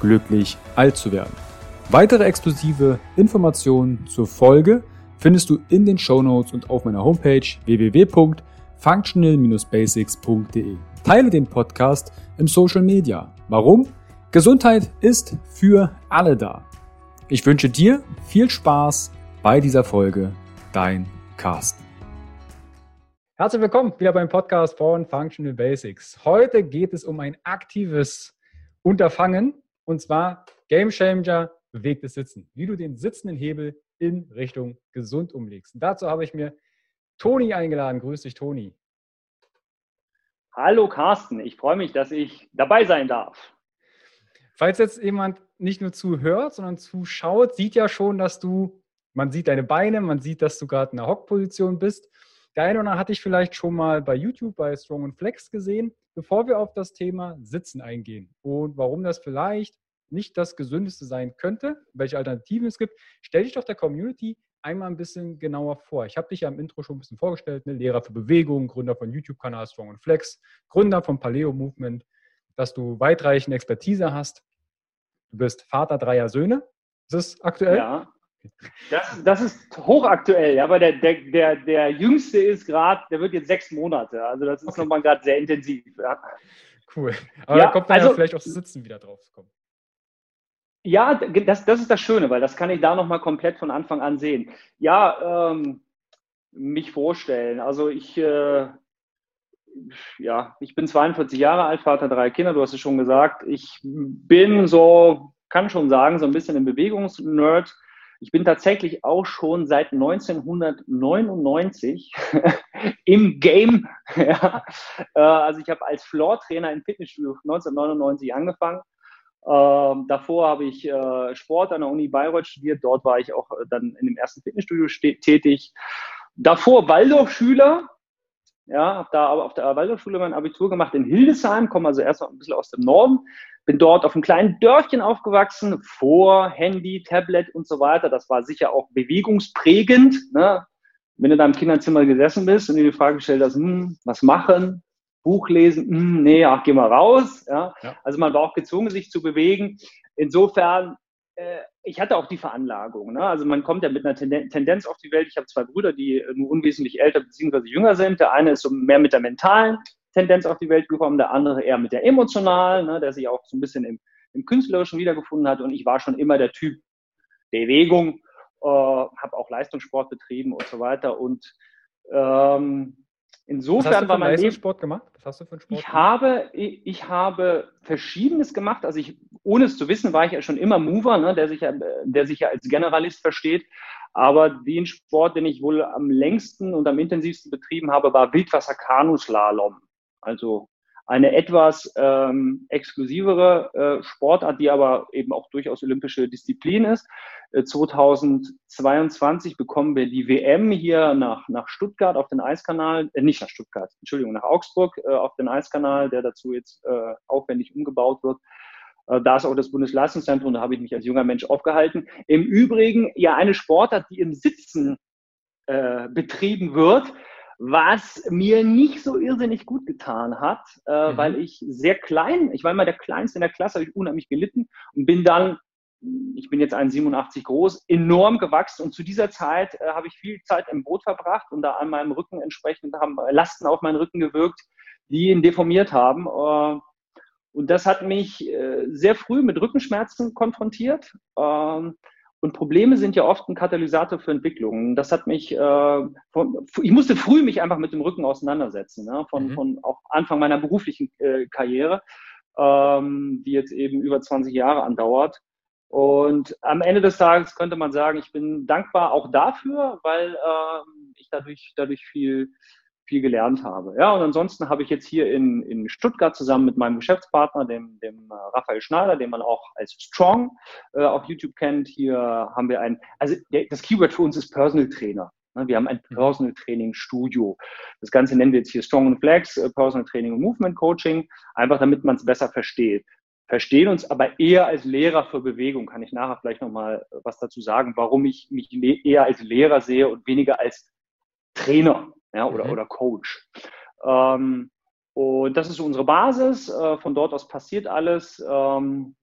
glücklich alt zu werden. Weitere exklusive Informationen zur Folge findest du in den Show Notes und auf meiner Homepage www.functional-basics.de. Teile den Podcast im Social Media. Warum? Gesundheit ist für alle da. Ich wünsche dir viel Spaß bei dieser Folge. Dein Carsten. Herzlich willkommen wieder beim Podcast von Functional Basics. Heute geht es um ein aktives Unterfangen und zwar Game Changer bewegtes Sitzen. Wie du den sitzenden Hebel in Richtung gesund umlegst. Und dazu habe ich mir Toni eingeladen. Grüß dich, Toni. Hallo Carsten, ich freue mich, dass ich dabei sein darf. Falls jetzt jemand nicht nur zuhört, sondern zuschaut, sieht ja schon, dass du, man sieht deine Beine, man sieht, dass du gerade in der Hockposition bist. Der eine oder andere hatte ich vielleicht schon mal bei YouTube bei Strong and Flex gesehen. Bevor wir auf das Thema Sitzen eingehen und warum das vielleicht nicht das Gesündeste sein könnte, welche Alternativen es gibt, stell dich doch der Community einmal ein bisschen genauer vor. Ich habe dich ja im Intro schon ein bisschen vorgestellt, ne? Lehrer für Bewegung, Gründer von YouTube-Kanal Strong and Flex, Gründer vom Paleo Movement, dass du weitreichende Expertise hast Du bist Vater dreier Söhne. Ist das aktuell? Ja. Das, das ist hochaktuell, ja, aber der, der, der, der jüngste ist gerade, der wird jetzt sechs Monate. Also das ist okay. nochmal gerade sehr intensiv. Ja. Cool. Aber ja, da kommt dann also, ja vielleicht aufs Sitzen wieder drauf zu kommen. Ja, das, das ist das Schöne, weil das kann ich da nochmal komplett von Anfang an sehen. Ja, ähm, mich vorstellen. Also ich, äh, ja, ich bin 42 Jahre alt, Vater drei Kinder, du hast es schon gesagt. Ich bin so, kann schon sagen, so ein bisschen ein Bewegungsnerd. Ich bin tatsächlich auch schon seit 1999 im Game. ja. Äh, also ich habe als Floor-Trainer im Fitnessstudio 1999 angefangen. Ähm, davor habe ich äh, Sport an der Uni Bayreuth studiert. Dort war ich auch äh, dann in dem ersten Fitnessstudio tätig. Davor Waldorfschüler, ja, habe da aber auf der Waldorfschule mein Abitur gemacht in Hildesheim, komme also erst mal ein bisschen aus dem Norden, bin dort auf einem kleinen Dörfchen aufgewachsen, vor Handy, Tablet und so weiter. Das war sicher auch bewegungsprägend. Ne? Wenn du da im Kinderzimmer gesessen bist und dir die Frage gestellt hast, hm, was machen, Buch lesen, hm, nee, ach, geh mal raus. Ja? ja? Also man war auch gezwungen, sich zu bewegen. Insofern äh, ich hatte auch die Veranlagung. Ne? Also man kommt ja mit einer Tendenz auf die Welt. Ich habe zwei Brüder, die nur unwesentlich älter bzw. jünger sind. Der eine ist so mehr mit der mentalen Tendenz auf die Welt gekommen, der andere eher mit der emotionalen, ne? der sich auch so ein bisschen im, im Künstlerischen wiedergefunden hat. Und ich war schon immer der Typ Bewegung, äh, habe auch Leistungssport betrieben und so weiter. Und ähm, Insofern Was hast du war mein Sport gemacht? Was hast du für einen Sport? Ich gemacht? habe, ich, ich, habe Verschiedenes gemacht. Also ich, ohne es zu wissen, war ich ja schon immer Mover, ne, der, sich ja, der sich ja als Generalist versteht. Aber den Sport, den ich wohl am längsten und am intensivsten betrieben habe, war Wildwasser-Kanuslalom. Also eine etwas ähm, exklusivere äh, Sportart, die aber eben auch durchaus olympische Disziplin ist. 2022 äh, bekommen wir die WM hier nach, nach Stuttgart auf den Eiskanal, äh, nicht nach Stuttgart, Entschuldigung, nach Augsburg äh, auf den Eiskanal, der dazu jetzt äh, aufwendig umgebaut wird. Äh, da ist auch das Bundesleistungszentrum, da habe ich mich als junger Mensch aufgehalten. Im Übrigen ja eine Sportart, die im Sitzen äh, betrieben wird, was mir nicht so irrsinnig gut getan hat, äh, mhm. weil ich sehr klein, ich war immer der Kleinste in der Klasse, habe ich unheimlich gelitten und bin dann ich bin jetzt 1,87 groß, enorm gewachsen und zu dieser Zeit äh, habe ich viel Zeit im Boot verbracht und da an meinem Rücken entsprechend haben Lasten auf meinen Rücken gewirkt, die ihn deformiert haben. Äh, und das hat mich äh, sehr früh mit Rückenschmerzen konfrontiert. Ähm, und Probleme sind ja oft ein Katalysator für Entwicklungen. Das hat mich, äh, von, ich musste früh mich einfach mit dem Rücken auseinandersetzen, ne? von, mhm. von auch Anfang meiner beruflichen äh, Karriere, ähm, die jetzt eben über 20 Jahre andauert. Und am Ende des Tages könnte man sagen, ich bin dankbar auch dafür, weil äh, ich dadurch, dadurch viel, viel gelernt habe. Ja, und ansonsten habe ich jetzt hier in, in Stuttgart zusammen mit meinem Geschäftspartner, dem, dem äh, Raphael Schneider, den man auch als Strong äh, auf YouTube kennt, hier haben wir ein, also der, das Keyword für uns ist Personal Trainer. Ne, wir haben ein mhm. Personal Training Studio. Das Ganze nennen wir jetzt hier Strong and Flex, äh, Personal Training und Movement Coaching, einfach damit man es besser versteht. Verstehen uns aber eher als Lehrer für Bewegung. Kann ich nachher vielleicht nochmal was dazu sagen, warum ich mich eher als Lehrer sehe und weniger als Trainer ja, oder, mhm. oder Coach. Ähm, und das ist unsere Basis. Äh, von dort aus passiert alles. Ähm,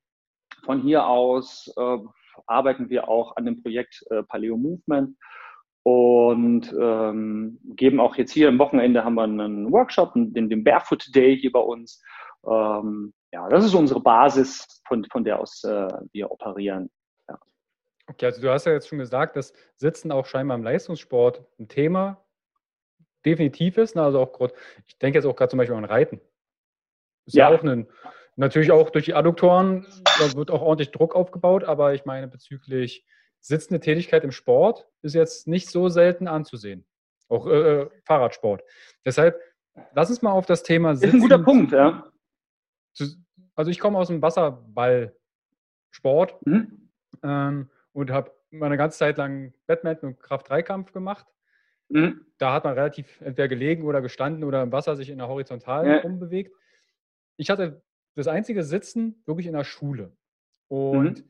von hier aus äh, arbeiten wir auch an dem Projekt äh, Paleo Movement und ähm, geben auch jetzt hier am Wochenende haben wir einen Workshop, den, den Barefoot Day hier bei uns. Ähm, ja, das ist unsere Basis, von, von der aus äh, wir operieren. Ja. Okay, also du hast ja jetzt schon gesagt, dass Sitzen auch scheinbar im Leistungssport ein Thema definitiv ist. Ne? Also auch grad, ich denke jetzt auch gerade zum Beispiel an Reiten. Ist ja, ja auch ein, natürlich auch durch die Adduktoren, da wird auch ordentlich Druck aufgebaut, aber ich meine, bezüglich sitzende Tätigkeit im Sport ist jetzt nicht so selten anzusehen. Auch äh, äh Fahrradsport. Deshalb, lass uns mal auf das Thema Sitzen. Ist ein guter Punkt, ja. Also ich komme aus dem Wasserballsport mhm. ähm, und habe meine ganze Zeit lang Badminton und Kraft-3-Kampf gemacht. Mhm. Da hat man relativ entweder gelegen oder gestanden oder im Wasser sich in der Horizontalen ja. rumbewegt. Ich hatte das einzige Sitzen wirklich in der Schule. Und mhm.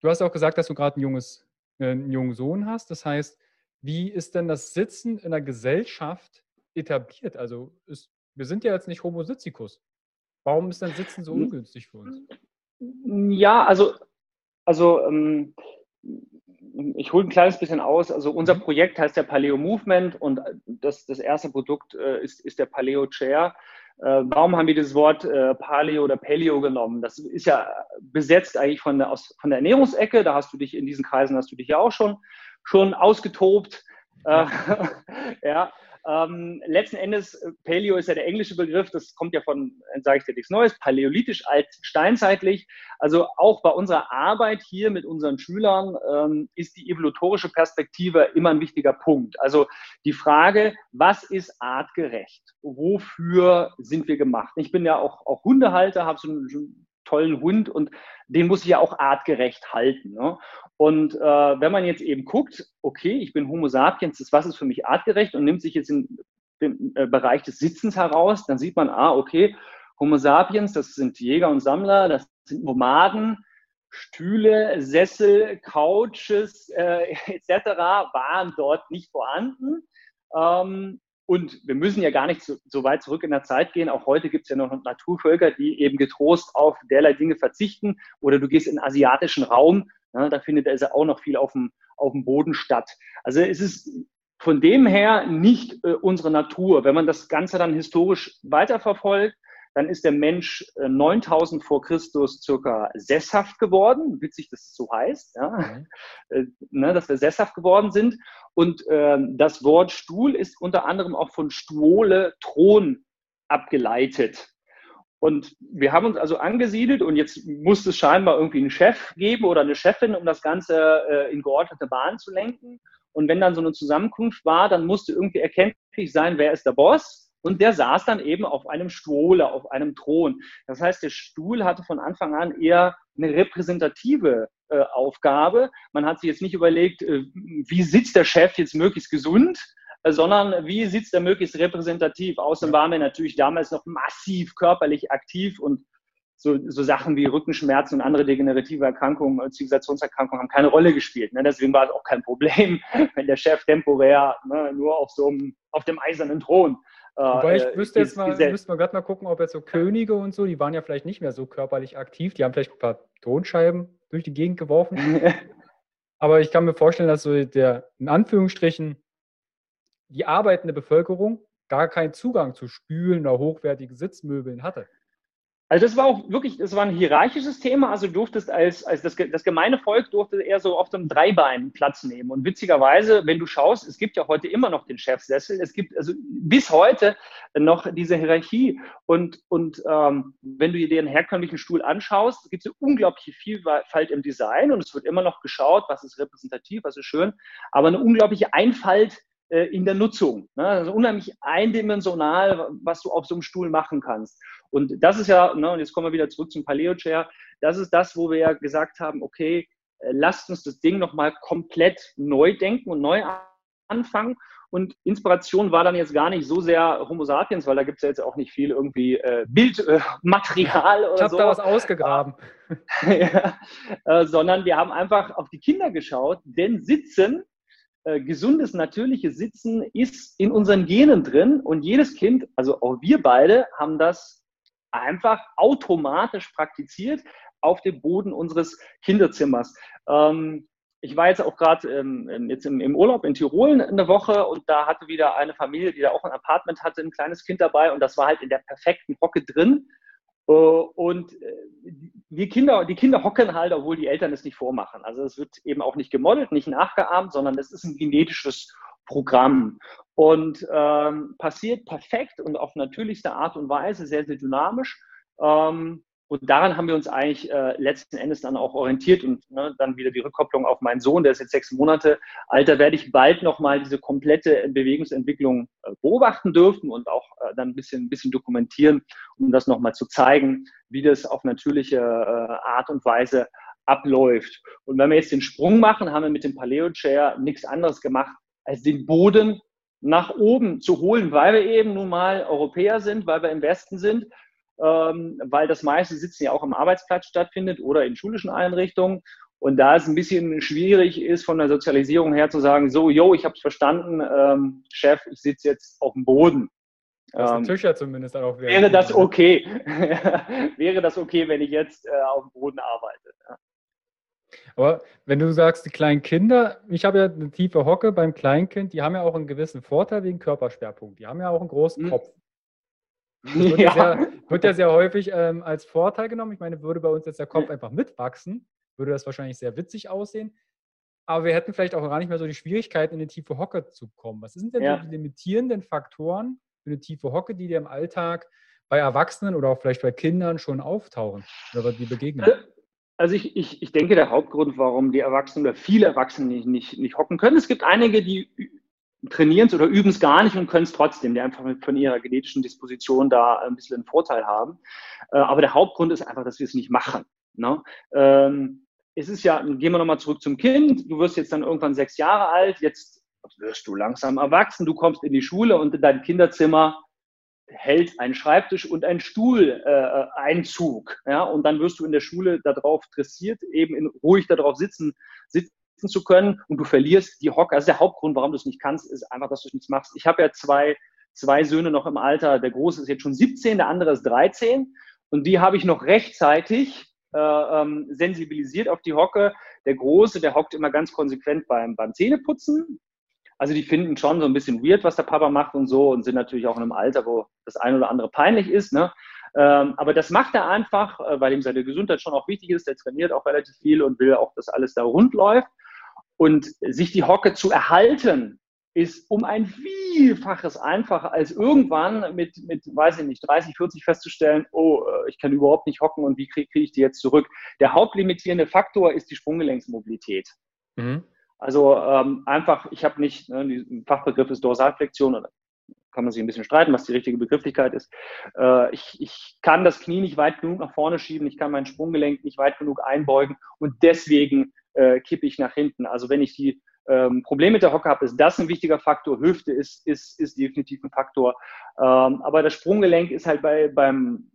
du hast auch gesagt, dass du gerade ein junges, äh, einen jungen Sohn hast. Das heißt, wie ist denn das Sitzen in der Gesellschaft etabliert? Also ist, wir sind ja jetzt nicht Homo Sitzicus. Warum ist denn Sitzen so ungünstig für uns? Ja, also, also ähm, ich hole ein kleines bisschen aus. Also unser mhm. Projekt heißt der Paleo Movement und das, das erste Produkt äh, ist, ist der Paleo Chair. Äh, warum haben wir das Wort äh, Paleo oder Paleo genommen? Das ist ja besetzt eigentlich von der, aus, von der Ernährungsecke. Da hast du dich in diesen Kreisen hast du dich ja auch schon, schon ausgetobt. Äh, ja, ähm, letzten Endes, äh, Paleo ist ja der englische Begriff, das kommt ja von, sage ich dir nichts Neues, paläolithisch, alt, steinzeitlich. Also auch bei unserer Arbeit hier mit unseren Schülern ähm, ist die evolutorische Perspektive immer ein wichtiger Punkt. Also die Frage, was ist artgerecht? Wofür sind wir gemacht? Ich bin ja auch, auch Hundehalter, habe so einen tollen Hund und den muss ich ja auch artgerecht halten. Ne? Und äh, wenn man jetzt eben guckt, okay, ich bin Homo sapiens, das was ist für mich artgerecht und nimmt sich jetzt in den äh, Bereich des Sitzens heraus, dann sieht man, ah, okay, Homo sapiens, das sind Jäger und Sammler, das sind Nomaden, Stühle, Sessel, Couches äh, etc. waren dort nicht vorhanden. Ähm, und wir müssen ja gar nicht so, so, weit zurück in der Zeit gehen. Auch heute gibt es ja noch Naturvölker, die eben getrost auf derlei Dinge verzichten. Oder du gehst in den asiatischen Raum, ja, da findet also auch noch viel auf dem, auf dem Boden statt. Also es ist von dem her nicht äh, unsere Natur. Wenn man das Ganze dann historisch weiterverfolgt, dann ist der Mensch 9000 äh, vor Christus circa sesshaft geworden. Witzig, dass es so heißt, ja? Mhm. Äh, ne, dass wir sesshaft geworden sind. Und äh, das Wort Stuhl ist unter anderem auch von Stuole, Thron abgeleitet. Und wir haben uns also angesiedelt und jetzt muss es scheinbar irgendwie einen Chef geben oder eine Chefin, um das Ganze äh, in geordnete Bahnen zu lenken. Und wenn dann so eine Zusammenkunft war, dann musste irgendwie erkenntlich sein, wer ist der Boss und der saß dann eben auf einem Stuhle, auf einem Thron. Das heißt, der Stuhl hatte von Anfang an eher eine repräsentative äh, Aufgabe. Man hat sich jetzt nicht überlegt, äh, wie sitzt der Chef jetzt möglichst gesund, äh, sondern wie sitzt er möglichst repräsentativ. Außerdem waren wir natürlich damals noch massiv körperlich aktiv und so, so Sachen wie Rückenschmerzen und andere degenerative Erkrankungen, Zivilisationserkrankungen haben keine Rolle gespielt. Ne? Deswegen war es auch kein Problem, wenn der Chef temporär ne, nur auf so einem, auf dem eisernen Thron Wobei ich äh, wüsste jetzt mal, müsste man gerade mal gucken, ob jetzt so Könige und so, die waren ja vielleicht nicht mehr so körperlich aktiv, die haben vielleicht ein paar Tonscheiben durch die Gegend geworfen. Aber ich kann mir vorstellen, dass so der, in Anführungsstrichen, die arbeitende Bevölkerung gar keinen Zugang zu Spülen oder hochwertigen Sitzmöbeln hatte. Also das war auch wirklich, das war ein hierarchisches Thema. Also du durftest als, als das, das gemeine Volk durfte eher so auf dem Dreibein Platz nehmen. Und witzigerweise, wenn du schaust, es gibt ja heute immer noch den Chefsessel. Es gibt also bis heute noch diese Hierarchie. Und, und ähm, wenn du dir den herkömmlichen Stuhl anschaust, gibt es eine unglaubliche Vielfalt im Design und es wird immer noch geschaut, was ist repräsentativ, was ist schön, aber eine unglaubliche Einfalt äh, in der Nutzung. Ne? Also unheimlich eindimensional, was du auf so einem Stuhl machen kannst. Und das ist ja, ne, und jetzt kommen wir wieder zurück zum Paleo Chair, das ist das, wo wir ja gesagt haben, okay, äh, lasst uns das Ding nochmal komplett neu denken und neu anfangen. Und Inspiration war dann jetzt gar nicht so sehr Homo sapiens, weil da gibt es ja jetzt auch nicht viel irgendwie äh, Bildmaterial äh, oder ich so. Ich habe da was ausgegraben. ja, äh, sondern wir haben einfach auf die Kinder geschaut, denn Sitzen äh, gesundes, natürliches Sitzen ist in unseren Genen drin und jedes Kind, also auch wir beide, haben das einfach automatisch praktiziert auf dem Boden unseres Kinderzimmers. Ähm, ich war jetzt auch gerade ähm, jetzt im, im, Urlaub in Tirol eine Woche und da hatte wieder eine Familie, die da auch ein Apartment hatte, ein kleines Kind dabei und das war halt in der perfekten Hocke drin. Äh, und äh, die Kinder, die Kinder hocken halt, obwohl die Eltern es nicht vormachen. Also es wird eben auch nicht gemodelt, nicht nachgeahmt, sondern es ist ein genetisches Programm und ähm, passiert perfekt und auf natürlichste Art und Weise, sehr, sehr dynamisch. Ähm, und daran haben wir uns eigentlich äh, letzten Endes dann auch orientiert und ne, dann wieder die Rückkopplung auf meinen Sohn, der ist jetzt sechs Monate alt. Da werde ich bald nochmal diese komplette Bewegungsentwicklung äh, beobachten dürfen und auch äh, dann ein bisschen, ein bisschen dokumentieren, um das nochmal zu zeigen, wie das auf natürliche äh, Art und Weise abläuft. Und wenn wir jetzt den Sprung machen, haben wir mit dem Paleo Chair nichts anderes gemacht, als den Boden nach oben zu holen, weil wir eben nun mal Europäer sind, weil wir im Westen sind ähm, weil das meiste Sitzen ja auch am Arbeitsplatz stattfindet oder in schulischen Einrichtungen. Und da es ein bisschen schwierig ist, von der Sozialisierung her zu sagen, so, yo, ich habe es verstanden, ähm, Chef, ich sitze jetzt auf dem Boden. Das ähm, Tücher zumindest auch wäre das okay. wäre das okay, wenn ich jetzt äh, auf dem Boden arbeite. Ja. Aber wenn du sagst, die kleinen Kinder, ich habe ja eine tiefe Hocke beim Kleinkind, die haben ja auch einen gewissen Vorteil wegen Körperschwerpunkt. Die haben ja auch einen großen mhm. Kopf. Wird ja. sehr, wird ja sehr häufig ähm, als Vorteil genommen. Ich meine, würde bei uns jetzt der Kopf einfach mitwachsen, würde das wahrscheinlich sehr witzig aussehen. Aber wir hätten vielleicht auch gar nicht mehr so die Schwierigkeiten, in eine tiefe Hocke zu kommen. Was sind denn ja. die limitierenden Faktoren für eine tiefe Hocke, die dir im Alltag bei Erwachsenen oder auch vielleicht bei Kindern schon auftauchen oder die begegnen? Also ich, ich, ich denke, der Hauptgrund, warum die Erwachsenen oder viele Erwachsene nicht, nicht, nicht hocken können, es gibt einige, die trainieren es oder üben es gar nicht und können es trotzdem, die einfach von ihrer genetischen Disposition da ein bisschen einen Vorteil haben. Äh, aber der Hauptgrund ist einfach, dass wir es nicht machen. Ne? Ähm, es ist ja, gehen wir nochmal zurück zum Kind, du wirst jetzt dann irgendwann sechs Jahre alt, jetzt wirst du langsam erwachsen, du kommst in die Schule und in dein Kinderzimmer hält ein Schreibtisch und ein Stuhl äh, Einzug. Ja? Und dann wirst du in der Schule darauf dressiert, eben in, ruhig darauf sitzen, sitzen zu können und du verlierst die Hocke. Also der Hauptgrund, warum du es nicht kannst, ist einfach, dass du es nicht machst. Ich habe ja zwei, zwei Söhne noch im Alter. Der Große ist jetzt schon 17, der andere ist 13. Und die habe ich noch rechtzeitig äh, ähm, sensibilisiert auf die Hocke. Der Große, der hockt immer ganz konsequent beim, beim Zähneputzen. Also die finden schon so ein bisschen weird, was der Papa macht und so und sind natürlich auch in einem Alter, wo das ein oder andere peinlich ist. Ne? Ähm, aber das macht er einfach, äh, weil ihm seine Gesundheit schon auch wichtig ist. Der trainiert auch relativ viel und will auch, dass alles da rund läuft. Und sich die Hocke zu erhalten, ist um ein Vielfaches einfacher als irgendwann mit, mit, weiß ich nicht, 30, 40 festzustellen, oh, äh, ich kann überhaupt nicht hocken und wie kriege krieg ich die jetzt zurück? Der hauptlimitierende Faktor ist die Sprunggelenksmobilität. Mhm. Also ähm, einfach, ich habe nicht, ne, ein Fachbegriff ist Dorsalflexion oder kann man sich ein bisschen streiten, was die richtige Begrifflichkeit ist. Äh, ich, ich kann das Knie nicht weit genug nach vorne schieben, ich kann mein Sprunggelenk nicht weit genug einbeugen und deswegen äh, kippe ich nach hinten. Also wenn ich die ähm, Probleme mit der Hocke habe, ist das ein wichtiger Faktor. Hüfte ist, ist, ist definitiv ein Faktor. Ähm, aber das Sprunggelenk ist halt bei, beim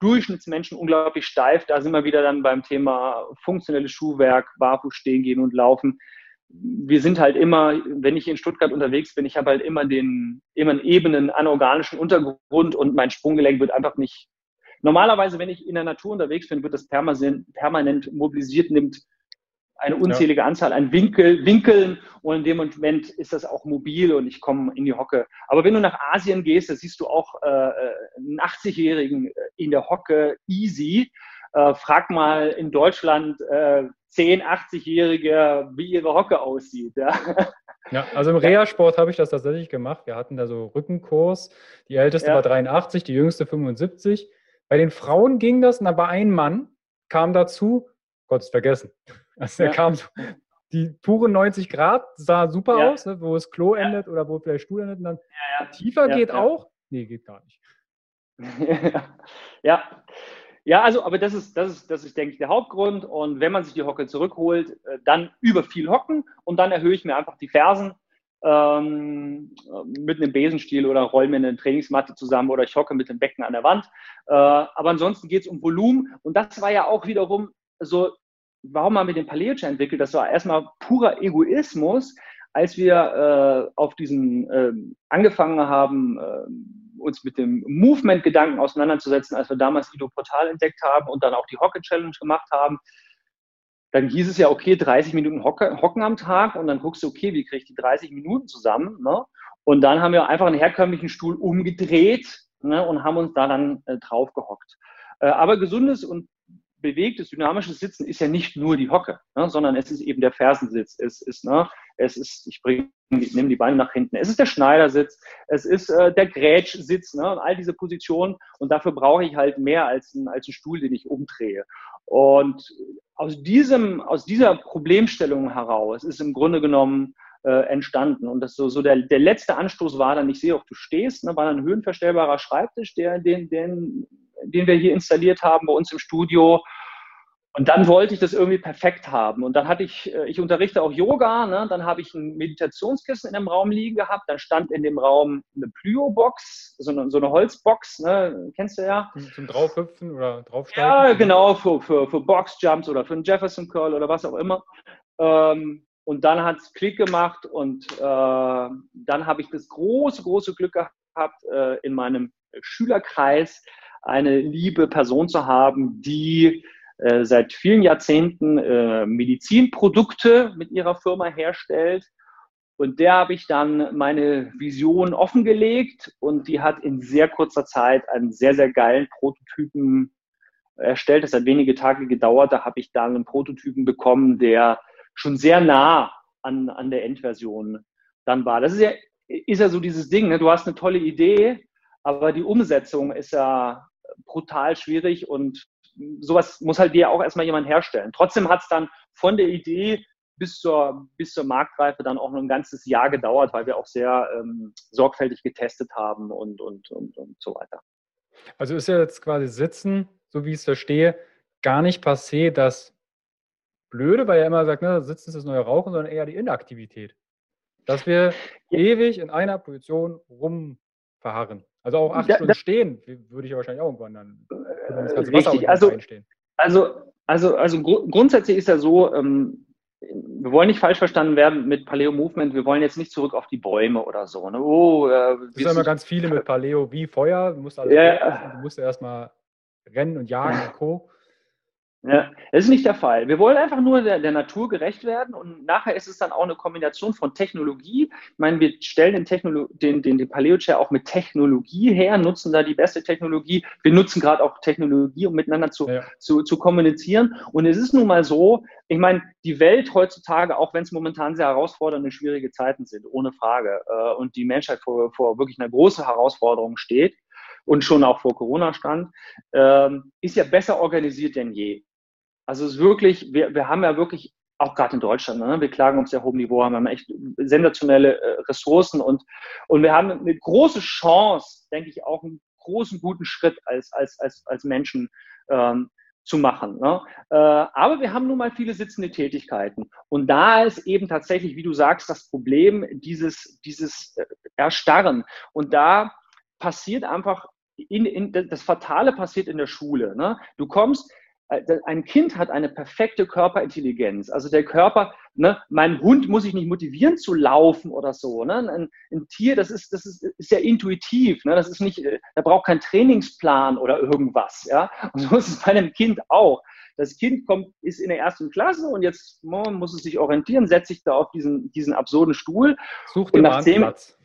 Durchschnittsmenschen unglaublich steif. Da sind wir wieder dann beim Thema funktionelles Schuhwerk, barfuß stehen gehen und laufen. Wir sind halt immer, wenn ich in Stuttgart unterwegs bin, ich habe halt immer den, immer einen ebenen, anorganischen Untergrund und mein Sprunggelenk wird einfach nicht. Normalerweise, wenn ich in der Natur unterwegs bin, wird das permanent, permanent mobilisiert, nimmt eine unzählige ja. Anzahl an Winkel, Winkeln und in dem Moment ist das auch mobil und ich komme in die Hocke. Aber wenn du nach Asien gehst, da siehst du auch äh, einen 80-Jährigen äh, in der Hocke easy. Äh, frag mal in Deutschland äh, 10, 80-Jährige, wie ihre Hocke aussieht. Ja, ja also im Reha-Sport habe ich das tatsächlich gemacht. Wir hatten da so Rückenkurs. Die älteste ja. war 83, die jüngste 75. Bei den Frauen ging das, und aber ein Mann kam dazu, Gott ist vergessen. Also er kam so, die pure 90 Grad, sah super ja. aus, ne, wo das Klo endet oder wo vielleicht Stuhl endet. Und dann tiefer geht auch. Nee, geht gar nicht. ja, ja, also, aber das ist, das ist, das ist, denke ich, der Hauptgrund. Und wenn man sich die Hocke zurückholt, äh, dann über viel hocken und dann erhöhe ich mir einfach die Fersen ähm, mit einem Besenstiel oder roll mir eine Trainingsmatte zusammen oder ich hocke mit dem Becken an der Wand. Äh, aber ansonsten geht es um Volumen. Und das war ja auch wiederum so, warum haben wir den Paleo entwickelt? Das war erstmal purer Egoismus, als wir äh, auf diesen äh, angefangen haben, äh, uns mit dem Movement-Gedanken auseinanderzusetzen, als wir damals Ido Portal entdeckt haben und dann auch die Hocke Challenge gemacht haben, dann hieß es ja, okay, 30 Minuten Hocke, Hocken am Tag und dann guckst du, okay, wie kriege ich die 30 Minuten zusammen? Ne? Und dann haben wir einfach einen herkömmlichen Stuhl umgedreht ne, und haben uns da dann äh, drauf gehockt. Äh, aber gesundes und bewegtes, dynamisches Sitzen ist ja nicht nur die Hocke, ne, sondern es ist eben der Fersensitz. Es ist, ne, es ist, ich bringe, ich nehme die Beine nach hinten. Es ist der Schneidersitz, es ist äh, der Grätschsitz, ne, und all diese Positionen. Und dafür brauche ich halt mehr als, ein, als einen Stuhl, den ich umdrehe. Und aus diesem, aus dieser Problemstellung heraus ist im Grunde genommen äh, entstanden. Und das so, so der, der letzte Anstoß war dann, ich sehe auch, du stehst, ne, war dann ein höhenverstellbarer Schreibtisch, der, den, den, den wir hier installiert haben bei uns im Studio. Und dann wollte ich das irgendwie perfekt haben. Und dann hatte ich, äh, ich unterrichte auch Yoga, ne? dann habe ich ein Meditationskissen in dem Raum liegen gehabt. Dann stand in dem Raum eine Plyo-Box, so eine, so eine Holzbox, ne? kennst du ja. Zum Draufhüpfen oder draufsteigen? Ja, genau, für, für, für Boxjumps oder für einen Jefferson Curl oder was auch immer. Ähm, und dann hat es Klick gemacht und äh, dann habe ich das große, große Glück gehabt, äh, in meinem Schülerkreis eine liebe Person zu haben, die äh, seit vielen Jahrzehnten äh, Medizinprodukte mit ihrer Firma herstellt. Und der habe ich dann meine Vision offengelegt und die hat in sehr kurzer Zeit einen sehr, sehr geilen Prototypen erstellt. Das hat wenige Tage gedauert. Da habe ich dann einen Prototypen bekommen, der schon sehr nah an, an der Endversion dann war. Das ist ja, ist ja so dieses Ding. Ne? Du hast eine tolle Idee, aber die Umsetzung ist ja brutal schwierig und sowas muss halt dir auch erstmal jemand herstellen. Trotzdem hat es dann von der Idee bis zur, bis zur Marktreife dann auch noch ein ganzes Jahr gedauert, weil wir auch sehr ähm, sorgfältig getestet haben und, und, und, und so weiter. Also ist ja jetzt quasi Sitzen, so wie ich es verstehe, gar nicht passé das Blöde, weil er immer sagt, ne, Sitzen ist das neue Rauchen, sondern eher die Inaktivität. Dass wir ja. ewig in einer Position rumverharren. Also auch acht ja, Stunden stehen würde ich ja wahrscheinlich auch irgendwann dann Wasser richtig. Also, also, also, also gru grundsätzlich ist ja so, ähm, wir wollen nicht falsch verstanden werden mit Paleo Movement. Wir wollen jetzt nicht zurück auf die Bäume oder so. Ne? Oh, äh, das sind immer ganz viele mit Paleo wie Feuer. Du musst, alles ja. du musst erstmal rennen und jagen und Co. Ja, das ist nicht der Fall. Wir wollen einfach nur der, der, Natur gerecht werden und nachher ist es dann auch eine Kombination von Technologie. Ich meine, wir stellen den, Technolo den, den, den Paleo Chair auch mit Technologie her, nutzen da die beste Technologie. Wir nutzen gerade auch Technologie, um miteinander zu, ja. zu, zu kommunizieren. Und es ist nun mal so, ich meine, die Welt heutzutage, auch wenn es momentan sehr herausfordernde, schwierige Zeiten sind, ohne Frage, äh, und die Menschheit vor, vor wirklich einer großen Herausforderung steht, und schon auch vor Corona stand, ähm, ist ja besser organisiert denn je. Also es ist wirklich, wir, wir haben ja wirklich, auch gerade in Deutschland, ne, wir klagen auf sehr hohem Niveau, haben wir echt sensationelle äh, Ressourcen und, und wir haben eine große Chance, denke ich, auch einen großen, guten Schritt als, als, als, als Menschen ähm, zu machen. Ne? Äh, aber wir haben nun mal viele sitzende Tätigkeiten. Und da ist eben tatsächlich, wie du sagst, das Problem dieses, dieses äh, Erstarren. Und da passiert einfach, in, in, das Fatale passiert in der Schule. Ne? Du kommst, äh, ein Kind hat eine perfekte Körperintelligenz. Also der Körper, ne, mein Hund muss ich nicht motivieren zu laufen oder so. Ne? Ein, ein Tier, das ist, das ist, ist ja intuitiv. Ne? Das ist nicht, äh, da braucht kein Trainingsplan oder irgendwas. Ja? Und so ist es bei einem Kind auch. Das Kind kommt, ist in der ersten Klasse und jetzt muss es sich orientieren, setzt sich da auf diesen, diesen absurden Stuhl. Such dir mal einen Platz.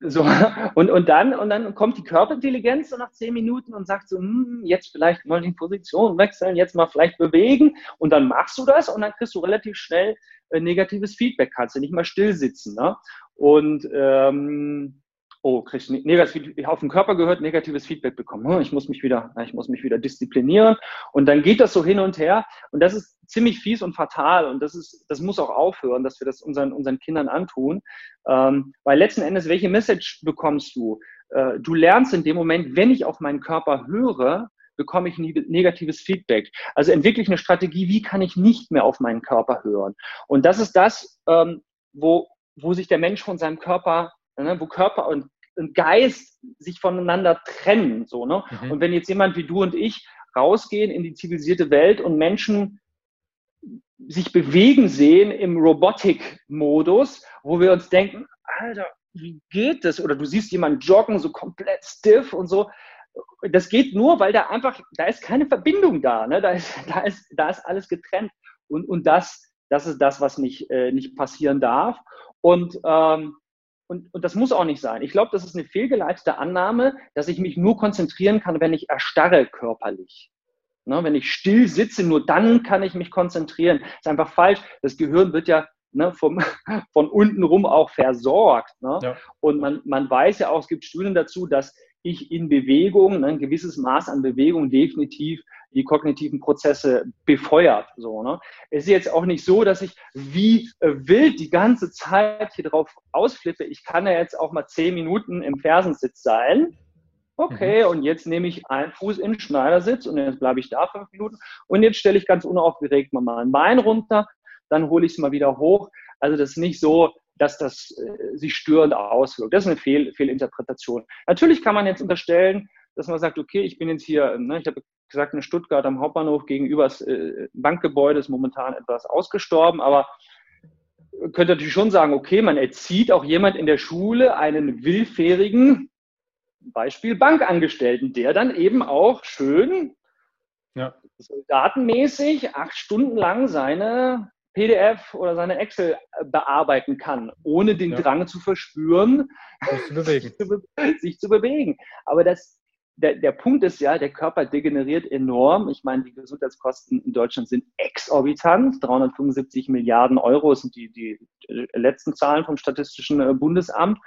So, und, und, dann, und dann kommt die Körperintelligenz so nach zehn Minuten und sagt so, hm, jetzt vielleicht mal die Position wechseln, jetzt mal vielleicht bewegen und dann machst du das und dann kriegst du relativ schnell äh, negatives Feedback, kannst du nicht mal still sitzen. Ne? Und ähm, oh, kriegst negativ, auf den Körper gehört, negatives Feedback bekommen. Hm, ich muss mich wieder, ich muss mich wieder disziplinieren. Und dann geht das so hin und her. Und das ist ziemlich fies und fatal. Und das ist, das muss auch aufhören, dass wir das unseren, unseren Kindern antun. Ähm, weil letzten Endes, welche Message bekommst du? Äh, du lernst in dem Moment, wenn ich auf meinen Körper höre, bekomme ich negatives Feedback. Also entwickle ich eine Strategie, wie kann ich nicht mehr auf meinen Körper hören? Und das ist das, ähm, wo, wo sich der Mensch von seinem Körper, ne, wo Körper und und Geist sich voneinander trennen. So, ne? Mhm. Und wenn jetzt jemand wie du und ich rausgehen in die zivilisierte Welt und Menschen sich bewegen sehen im Robotik-Modus, wo wir uns denken, Alter, wie geht das? Oder du siehst jemanden joggen, so komplett stiff und so. Das geht nur, weil da einfach, da ist keine Verbindung da. Ne? Da, ist, da, ist, da ist alles getrennt. Und, und das, das ist das, was nicht, äh, nicht passieren darf. Und ähm, und, und das muss auch nicht sein. Ich glaube, das ist eine fehlgeleitete Annahme, dass ich mich nur konzentrieren kann, wenn ich erstarre körperlich. Ne, wenn ich still sitze, nur dann kann ich mich konzentrieren. Das ist einfach falsch. Das Gehirn wird ja ne, vom, von unten rum auch versorgt. Ne? Ja. Und man, man weiß ja auch, es gibt Studien dazu, dass ich in Bewegung, ne, ein gewisses Maß an Bewegung definitiv die kognitiven Prozesse befeuert. So, ne? Es ist jetzt auch nicht so, dass ich wie äh, wild die ganze Zeit hier drauf ausflippe. Ich kann ja jetzt auch mal zehn Minuten im Fersensitz sein. Okay, mhm. und jetzt nehme ich einen Fuß in den Schneidersitz und jetzt bleibe ich da fünf Minuten und jetzt stelle ich ganz unaufgeregt mal ein Bein runter, dann hole ich es mal wieder hoch. Also das ist nicht so, dass das äh, sich störend auswirkt. Das ist eine Fehl, Fehlinterpretation. Natürlich kann man jetzt unterstellen, dass man sagt, okay, ich bin jetzt hier, ne, ich habe gesagt, in Stuttgart am Hauptbahnhof gegenüber das äh, Bankgebäude ist momentan etwas ausgestorben, aber könnte natürlich schon sagen, okay, man erzieht auch jemand in der Schule einen willfährigen, Beispiel Bankangestellten, der dann eben auch schön ja. soldatenmäßig acht Stunden lang seine PDF oder seine Excel äh, bearbeiten kann, ohne den ja. Drang zu verspüren, sich zu bewegen. sich zu bewegen. Aber das, der, der Punkt ist ja, der Körper degeneriert enorm. Ich meine, die Gesundheitskosten in Deutschland sind exorbitant. 375 Milliarden Euro sind die, die letzten Zahlen vom Statistischen äh, Bundesamt.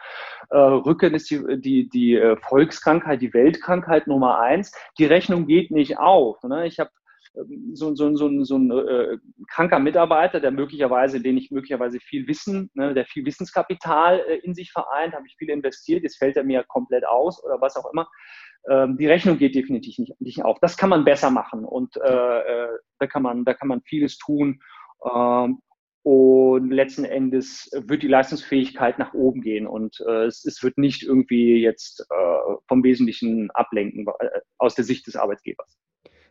Äh, Rücken ist die, die, die Volkskrankheit, die Weltkrankheit Nummer eins. Die Rechnung geht nicht auf. Ne? Ich habe ähm, so, so, so, so ein äh, kranker Mitarbeiter, der möglicherweise, den ich möglicherweise viel Wissen, ne, der viel Wissenskapital äh, in sich vereint, habe ich viel investiert, jetzt fällt er mir komplett aus oder was auch immer. Ähm, die Rechnung geht definitiv nicht, nicht auf. Das kann man besser machen und äh, äh da, kann man, da kann man vieles tun. Ähm, und letzten Endes wird die Leistungsfähigkeit nach oben gehen und äh, es, es, wird nicht irgendwie jetzt äh, vom Wesentlichen ablenken äh, aus der Sicht des Arbeitgebers.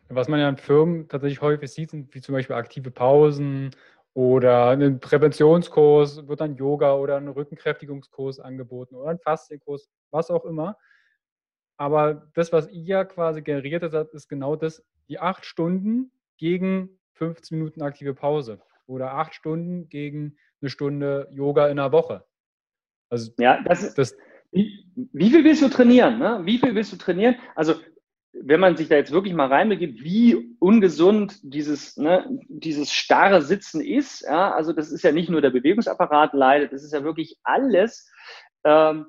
Was man ja in Firmen tatsächlich häufig sieht, sind wie zum Beispiel aktive Pausen oder ein Präventionskurs, wird dann Yoga oder ein Rückenkräftigungskurs angeboten oder ein Fastenkurs, was auch immer. Aber das, was ihr quasi generiert habt, ist genau das, die acht Stunden gegen 15 Minuten aktive Pause oder acht Stunden gegen eine Stunde Yoga in der Woche. Also ja, das ist, das, wie, wie, viel willst du trainieren? Ne? Wie viel willst du trainieren? Also wenn man sich da jetzt wirklich mal reinbegibt, wie ungesund dieses, ne, dieses starre Sitzen ist, ja, also das ist ja nicht nur der Bewegungsapparat leidet, das ist ja wirklich alles, ähm,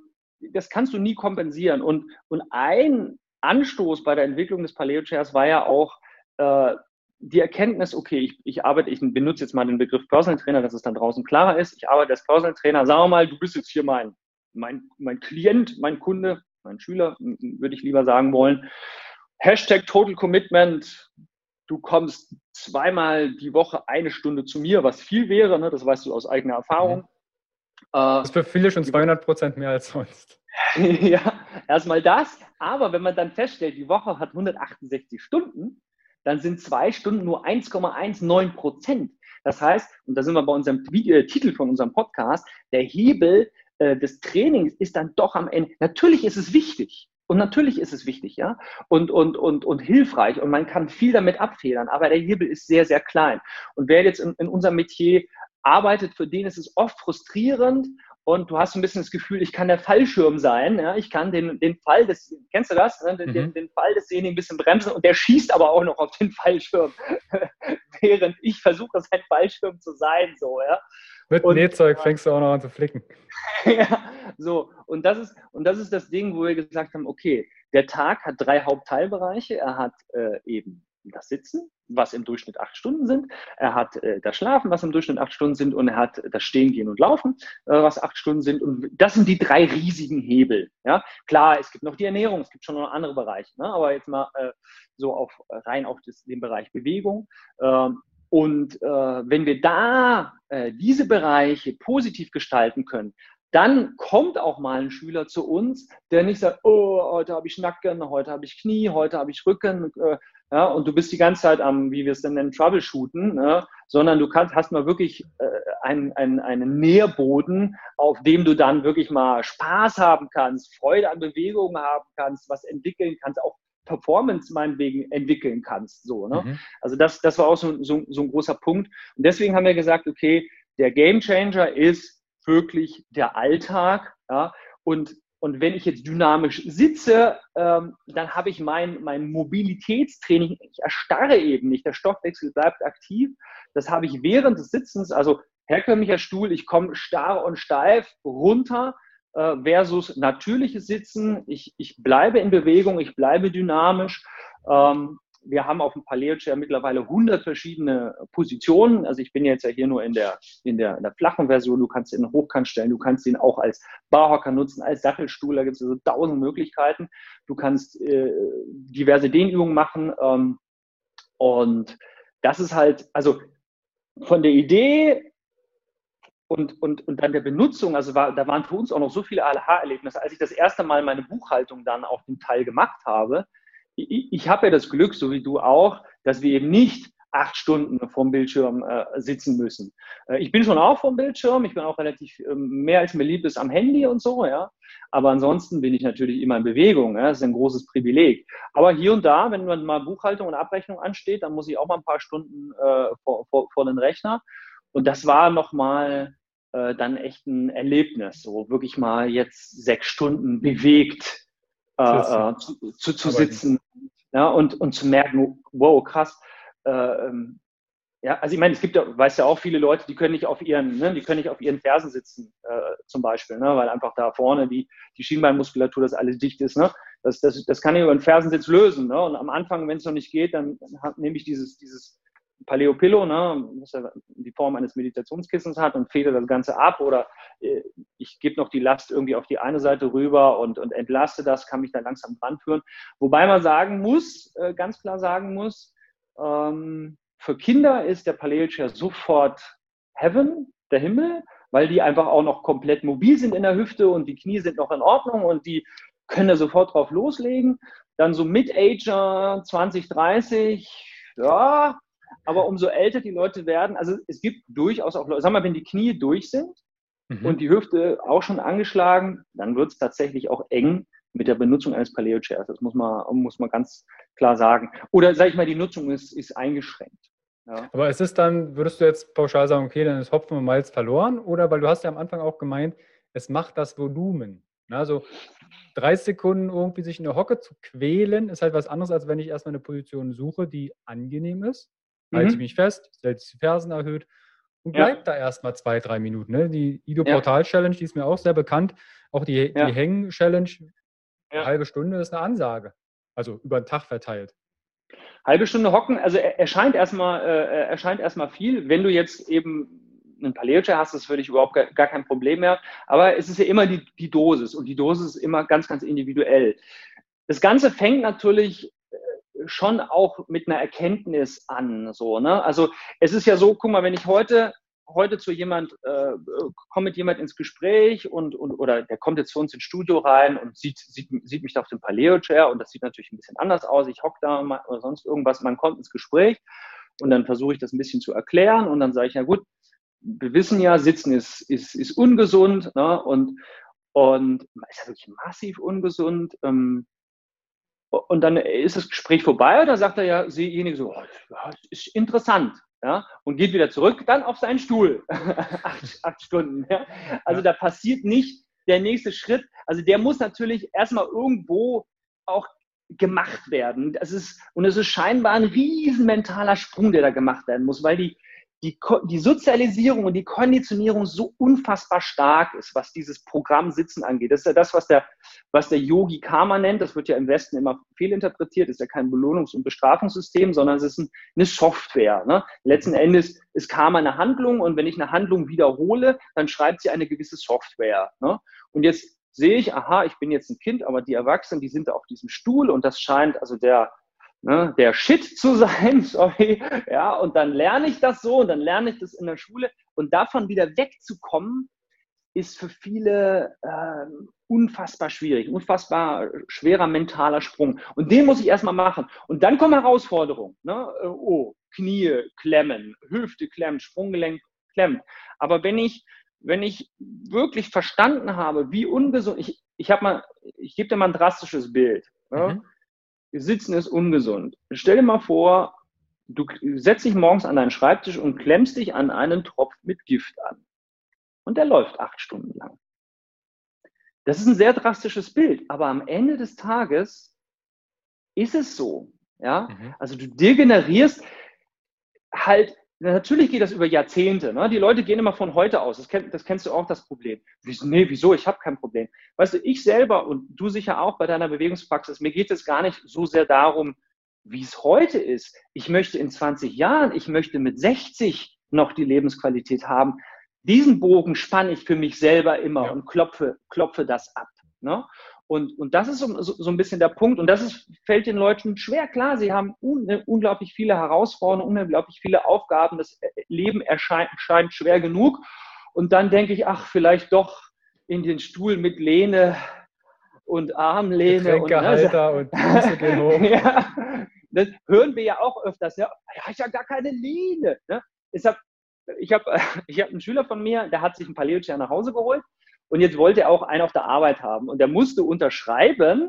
das kannst du nie kompensieren. Und, und ein Anstoß bei der Entwicklung des Paleo Chairs war ja auch äh, die Erkenntnis, okay, ich, ich arbeite, ich benutze jetzt mal den Begriff Personal Trainer, dass es dann draußen klarer ist. Ich arbeite als Personal Trainer, sagen wir mal, du bist jetzt hier mein, mein, mein Klient, mein Kunde, mein Schüler, würde ich lieber sagen wollen. Hashtag Total Commitment. Du kommst zweimal die Woche eine Stunde zu mir, was viel wäre, ne? das weißt du aus eigener Erfahrung. Mhm. Das ist für viele schon 200 Prozent mehr als sonst. ja, erstmal das. Aber wenn man dann feststellt, die Woche hat 168 Stunden, dann sind zwei Stunden nur 1,19 Prozent. Das heißt, und da sind wir bei unserem äh, Titel von unserem Podcast, der Hebel äh, des Trainings ist dann doch am Ende. Natürlich ist es wichtig. Und natürlich ist es wichtig, ja, und, und, und, und hilfreich und man kann viel damit abfedern, aber der Hebel ist sehr, sehr klein. Und wer jetzt in, in unserem Metier arbeitet, für den ist es oft frustrierend und du hast ein bisschen das Gefühl, ich kann der Fallschirm sein, ja, ich kann den, den Fall des, kennst du das, ne? den, mhm. den Fall desjenigen ein bisschen bremsen und der schießt aber auch noch auf den Fallschirm, während ich versuche, sein Fallschirm zu sein, so, ja. Mit und, Nähzeug fängst du auch noch an zu flicken. ja, so, und das ist, und das ist das Ding, wo wir gesagt haben, okay, der Tag hat drei Hauptteilbereiche, er hat äh, eben das Sitzen, was im Durchschnitt acht Stunden sind. Er hat äh, das Schlafen, was im Durchschnitt acht Stunden sind. Und er hat das Stehen, Gehen und Laufen, äh, was acht Stunden sind. Und das sind die drei riesigen Hebel. Ja? Klar, es gibt noch die Ernährung, es gibt schon noch andere Bereiche. Ne? Aber jetzt mal äh, so auf, rein auf das, den Bereich Bewegung. Ähm, und äh, wenn wir da äh, diese Bereiche positiv gestalten können, dann kommt auch mal ein Schüler zu uns, der nicht sagt, oh, heute habe ich Nacken, heute habe ich Knie, heute habe ich Rücken, äh, ja, und du bist die ganze Zeit am, wie wir es denn nennen, Troubleshooten, ja, sondern du kannst, hast mal wirklich äh, einen, einen, einen Nährboden, auf dem du dann wirklich mal Spaß haben kannst, Freude an Bewegungen haben kannst, was entwickeln kannst, auch Performance meinetwegen entwickeln kannst. So, ne? Mhm. Also das, das war auch so, so, so ein großer Punkt. Und deswegen haben wir gesagt, okay, der Game Changer ist wirklich der Alltag. Ja? Und und wenn ich jetzt dynamisch sitze, ähm, dann habe ich mein, mein Mobilitätstraining, ich erstarre eben nicht, der Stoffwechsel bleibt aktiv. Das habe ich während des Sitzens, also herkömmlicher Stuhl, ich komme starr und steif runter äh, versus natürliches Sitzen. Ich, ich bleibe in Bewegung, ich bleibe dynamisch. Ähm, wir haben auf dem Paleo Chair mittlerweile 100 verschiedene Positionen. Also ich bin jetzt ja hier nur in der, in der, in der flachen Version. Du kannst ihn hochkant stellen. Du kannst ihn auch als Barhocker nutzen, als Sattelstuhl. Da gibt es also tausend Möglichkeiten. Du kannst äh, diverse Dehnübungen machen. Ähm, und das ist halt, also von der Idee und, und, und dann der Benutzung, also war, da waren für uns auch noch so viele ALH-Erlebnisse. Als ich das erste Mal meine Buchhaltung dann auf dem Teil gemacht habe, ich, ich habe ja das Glück, so wie du auch, dass wir eben nicht acht Stunden vorm Bildschirm äh, sitzen müssen. Äh, ich bin schon auch vorm Bildschirm, ich bin auch relativ äh, mehr als mir lieb ist am Handy und so, ja. Aber ansonsten bin ich natürlich immer in Bewegung. Ja? Das ist ein großes Privileg. Aber hier und da, wenn man mal Buchhaltung und Abrechnung ansteht, dann muss ich auch mal ein paar Stunden äh, vor, vor, vor den Rechner. Und das war nochmal äh, dann echt ein Erlebnis, so wirklich mal jetzt sechs Stunden bewegt äh, äh zu, zu, zu sitzen ja, und, und zu merken, wow, krass. Äh, ähm, ja, also ich meine, es gibt ja, weiß ja auch viele Leute, die können nicht auf ihren, ne, die können nicht auf ihren Fersen sitzen, äh, zum Beispiel, ne, weil einfach da vorne die, die Schienbeinmuskulatur, das alles dicht ist, ne. Das, das, das kann ich über den Fersensitz lösen, ne. Und am Anfang, wenn es noch nicht geht, dann, dann nehme ich dieses, dieses Paleo Pillow, ne, was die Form eines Meditationskissens hat und federt das Ganze ab oder äh, ich gebe noch die Last irgendwie auf die eine Seite rüber und, und entlaste das, kann mich da langsam dran führen. Wobei man sagen muss, äh, ganz klar sagen muss, ähm, für Kinder ist der Paleo Chair sofort Heaven, der Himmel, weil die einfach auch noch komplett mobil sind in der Hüfte und die Knie sind noch in Ordnung und die können da sofort drauf loslegen. Dann so Mid-Ager 20, 30, ja, aber umso älter die Leute werden, also es gibt durchaus auch Leute, sag mal, wenn die Knie durch sind mhm. und die Hüfte auch schon angeschlagen, dann wird es tatsächlich auch eng mit der Benutzung eines Paleo Chairs. Das muss man, muss man ganz klar sagen. Oder sage ich mal, die Nutzung ist, ist eingeschränkt. Ja. Aber es ist dann, würdest du jetzt pauschal sagen, okay, dann ist Hopfen und Malz verloren? Oder weil du hast ja am Anfang auch gemeint, es macht das Volumen. Also 30 Sekunden irgendwie sich in der Hocke zu quälen, ist halt was anderes, als wenn ich erstmal eine Position suche, die angenehm ist halte mhm. mich fest, setze die Fersen erhöht und bleibt ja. da erstmal zwei, drei Minuten. Ne? Die Ido Portal Challenge, die ist mir auch sehr bekannt. Auch die, ja. die Hängen Challenge, ja. halbe Stunde ist eine Ansage. Also über den Tag verteilt. Halbe Stunde hocken, also erscheint erstmal, äh, erscheint erstmal viel. Wenn du jetzt eben einen Paleo-Chair hast, das würde ich überhaupt gar, gar, kein Problem mehr. Aber es ist ja immer die, die Dosis und die Dosis ist immer ganz, ganz individuell. Das Ganze fängt natürlich schon auch mit einer Erkenntnis an. So, ne? Also es ist ja so, guck mal, wenn ich heute heute zu jemand, äh, komme mit jemand ins Gespräch und, und oder der kommt jetzt zu uns ins Studio rein und sieht, sieht, sieht mich da auf dem Paleo-Chair und das sieht natürlich ein bisschen anders aus. Ich hocke da oder sonst irgendwas. Man kommt ins Gespräch und dann versuche ich das ein bisschen zu erklären und dann sage ich, ja gut, wir wissen ja, Sitzen ist, ist, ist ungesund ne? und, und ist ja wirklich massiv ungesund. Ähm, und dann ist das Gespräch vorbei und dann sagt er ja, siejenige so, oh, ist interessant. ja, und geht wieder zurück, dann auf seinen Stuhl. acht, acht, Stunden. Ja. Also da passiert nicht der nächste Schritt. Also der muss natürlich erstmal irgendwo auch gemacht werden. Das ist, und es ist scheinbar ein riesen mentaler Sprung, der da gemacht werden muss, weil die, die, die Sozialisierung und die Konditionierung so unfassbar stark ist, was dieses Programm Sitzen angeht. Das ist ja das, was der, was der Yogi Karma nennt. Das wird ja im Westen immer fehlinterpretiert. Das ist ja kein Belohnungs- und Bestrafungssystem, sondern es ist ein, eine Software. Ne? Letzten Endes ist Karma eine Handlung und wenn ich eine Handlung wiederhole, dann schreibt sie eine gewisse Software. Ne? Und jetzt sehe ich, aha, ich bin jetzt ein Kind, aber die Erwachsenen, die sind auf diesem Stuhl und das scheint also der, ne, der Shit zu sein, sorry, ja, und dann lerne ich das so und dann lerne ich das in der Schule und davon wieder wegzukommen, ist für viele äh, unfassbar schwierig, unfassbar schwerer mentaler Sprung. Und den muss ich erstmal machen. Und dann kommen Herausforderungen. Ne? Oh, Knie klemmen, Hüfte klemmen, Sprunggelenk klemmen. Aber wenn ich, wenn ich wirklich verstanden habe, wie ungesund, ich, ich habe mal, ich gebe dir mal ein drastisches Bild. Ne? Mhm. Sitzen ist ungesund. Stell dir mal vor, du setzt dich morgens an deinen Schreibtisch und klemmst dich an einen Tropf mit Gift an. Und der läuft acht Stunden lang. Das ist ein sehr drastisches Bild, aber am Ende des Tages ist es so. Ja, mhm. also du degenerierst halt Natürlich geht das über Jahrzehnte. Ne? Die Leute gehen immer von heute aus. Das, kenn, das kennst du auch, das Problem. Wieso, nee, wieso? Ich habe kein Problem. Weißt du, ich selber und du sicher auch bei deiner Bewegungspraxis, mir geht es gar nicht so sehr darum, wie es heute ist. Ich möchte in 20 Jahren, ich möchte mit 60 noch die Lebensqualität haben. Diesen Bogen spanne ich für mich selber immer ja. und klopfe, klopfe das ab. Ne? Und, und das ist so, so, ein bisschen der Punkt. Und das ist, fällt den Leuten schwer. Klar, sie haben un, ne, unglaublich viele Herausforderungen, unglaublich viele Aufgaben. Das Leben erscheint, erscheint schwer genug. Und dann denke ich, ach, vielleicht doch in den Stuhl mit Lehne und Armlehne. Und, ne, und hoch. ja, das hören wir ja auch öfters. Ja, ja ich habe gar keine Lehne. Ne? Ich habe ich hab, ich hab einen Schüler von mir, der hat sich ein Paleo-Chair nach Hause geholt und jetzt wollte er auch einen auf der Arbeit haben. Und er musste unterschreiben,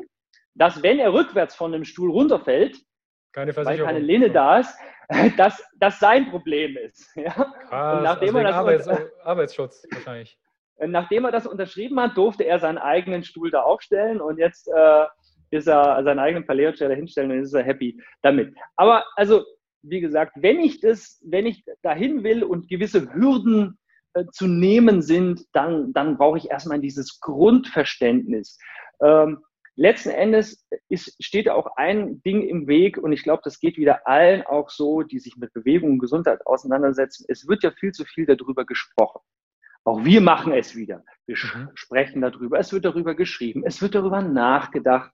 dass wenn er rückwärts von dem Stuhl runterfällt, keine weil keine Lehne da ist, dass das sein Problem ist. Ja? Krass, und nachdem also er das Arbeits Arbeitsschutz wahrscheinlich. Nachdem er das unterschrieben hat, durfte er seinen eigenen Stuhl da aufstellen und jetzt äh, ist er seinen eigenen Paleo-Chair hinstellen und ist er happy damit. Aber also, wie gesagt, wenn ich das, wenn ich dahin will und gewisse Hürden äh, zu nehmen sind, dann, dann brauche ich erstmal dieses Grundverständnis. Ähm, letzten Endes ist, steht auch ein Ding im Weg und ich glaube, das geht wieder allen auch so, die sich mit Bewegung und Gesundheit auseinandersetzen. Es wird ja viel zu viel darüber gesprochen. Auch wir machen es wieder. Wir mhm. sprechen darüber. Es wird darüber geschrieben. Es wird darüber nachgedacht.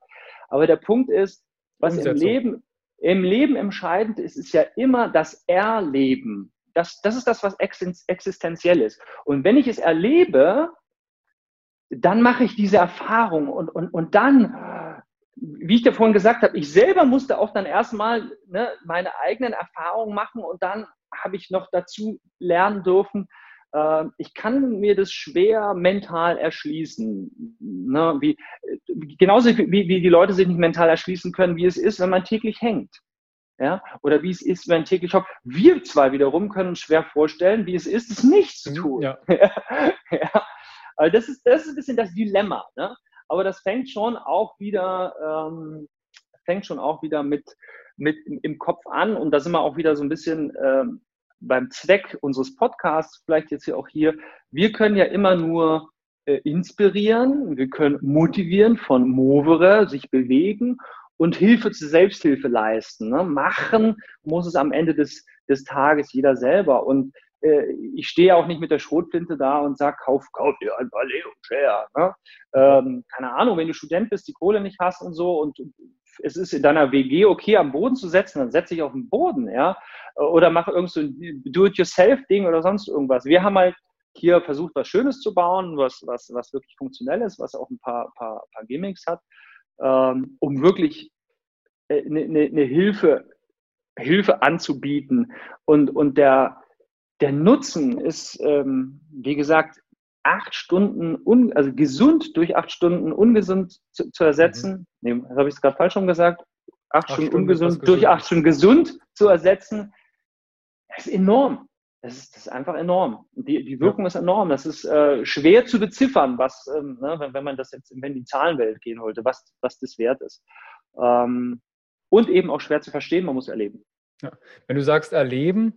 Aber der Punkt ist, was im Leben, im Leben entscheidend ist, ist ja immer das Erleben. Das, das ist das, was existenziell ist. Und wenn ich es erlebe, dann mache ich diese Erfahrung und, und, und dann, wie ich dir vorhin gesagt habe, ich selber musste auch dann erstmal ne, meine eigenen Erfahrungen machen und dann habe ich noch dazu lernen dürfen, äh, ich kann mir das schwer mental erschließen. Ne, wie, genauso wie, wie die Leute sich nicht mental erschließen können, wie es ist, wenn man täglich hängt ja, oder wie es ist, wenn täglich Job. Wir zwei wiederum können uns schwer vorstellen, wie es ist, es nicht zu mhm, tun. Ja. ja. Also das ist, das ist ein bisschen das Dilemma. Ne? Aber das fängt schon auch wieder, ähm, fängt schon auch wieder mit, mit im Kopf an. Und da sind wir auch wieder so ein bisschen ähm, beim Zweck unseres Podcasts, vielleicht jetzt hier auch hier. Wir können ja immer nur äh, inspirieren, wir können motivieren von Movere, sich bewegen und Hilfe zur Selbsthilfe leisten. Ne? Machen muss es am Ende des, des Tages jeder selber. Und äh, ich stehe auch nicht mit der Schrotflinte da und sage, kauf, kauf dir ein Ballet und Share. Ne? Ähm, keine Ahnung, wenn du Student bist, die Kohle nicht hast und so und es ist in deiner WG okay, am Boden zu setzen, dann setze ich auf den Boden, ja. Oder mache irgend so ein Do-it-yourself-Ding oder sonst irgendwas. Wir haben halt hier versucht, was Schönes zu bauen, was, was, was wirklich funktionell ist, was auch ein paar, paar, paar Gimmicks hat ähm, um wirklich eine, eine, eine Hilfe, Hilfe anzubieten. Und, und der, der Nutzen ist, ähm, wie gesagt, acht Stunden, un, also gesund durch acht Stunden ungesund zu, zu ersetzen. Mhm. Nee, habe ich es gerade falsch schon gesagt? Acht, acht Stunden, Stunden ungesund durch acht Stunden gesund zu ersetzen. Das ist enorm. Das ist, das ist einfach enorm. Die, die Wirkung ja. ist enorm. Das ist äh, schwer zu beziffern, was, ähm, ne, wenn, wenn man das jetzt, wenn die Zahlenwelt gehen wollte, was, was das wert ist. Ähm, und eben auch schwer zu verstehen, man muss erleben. Ja. Wenn du sagst erleben,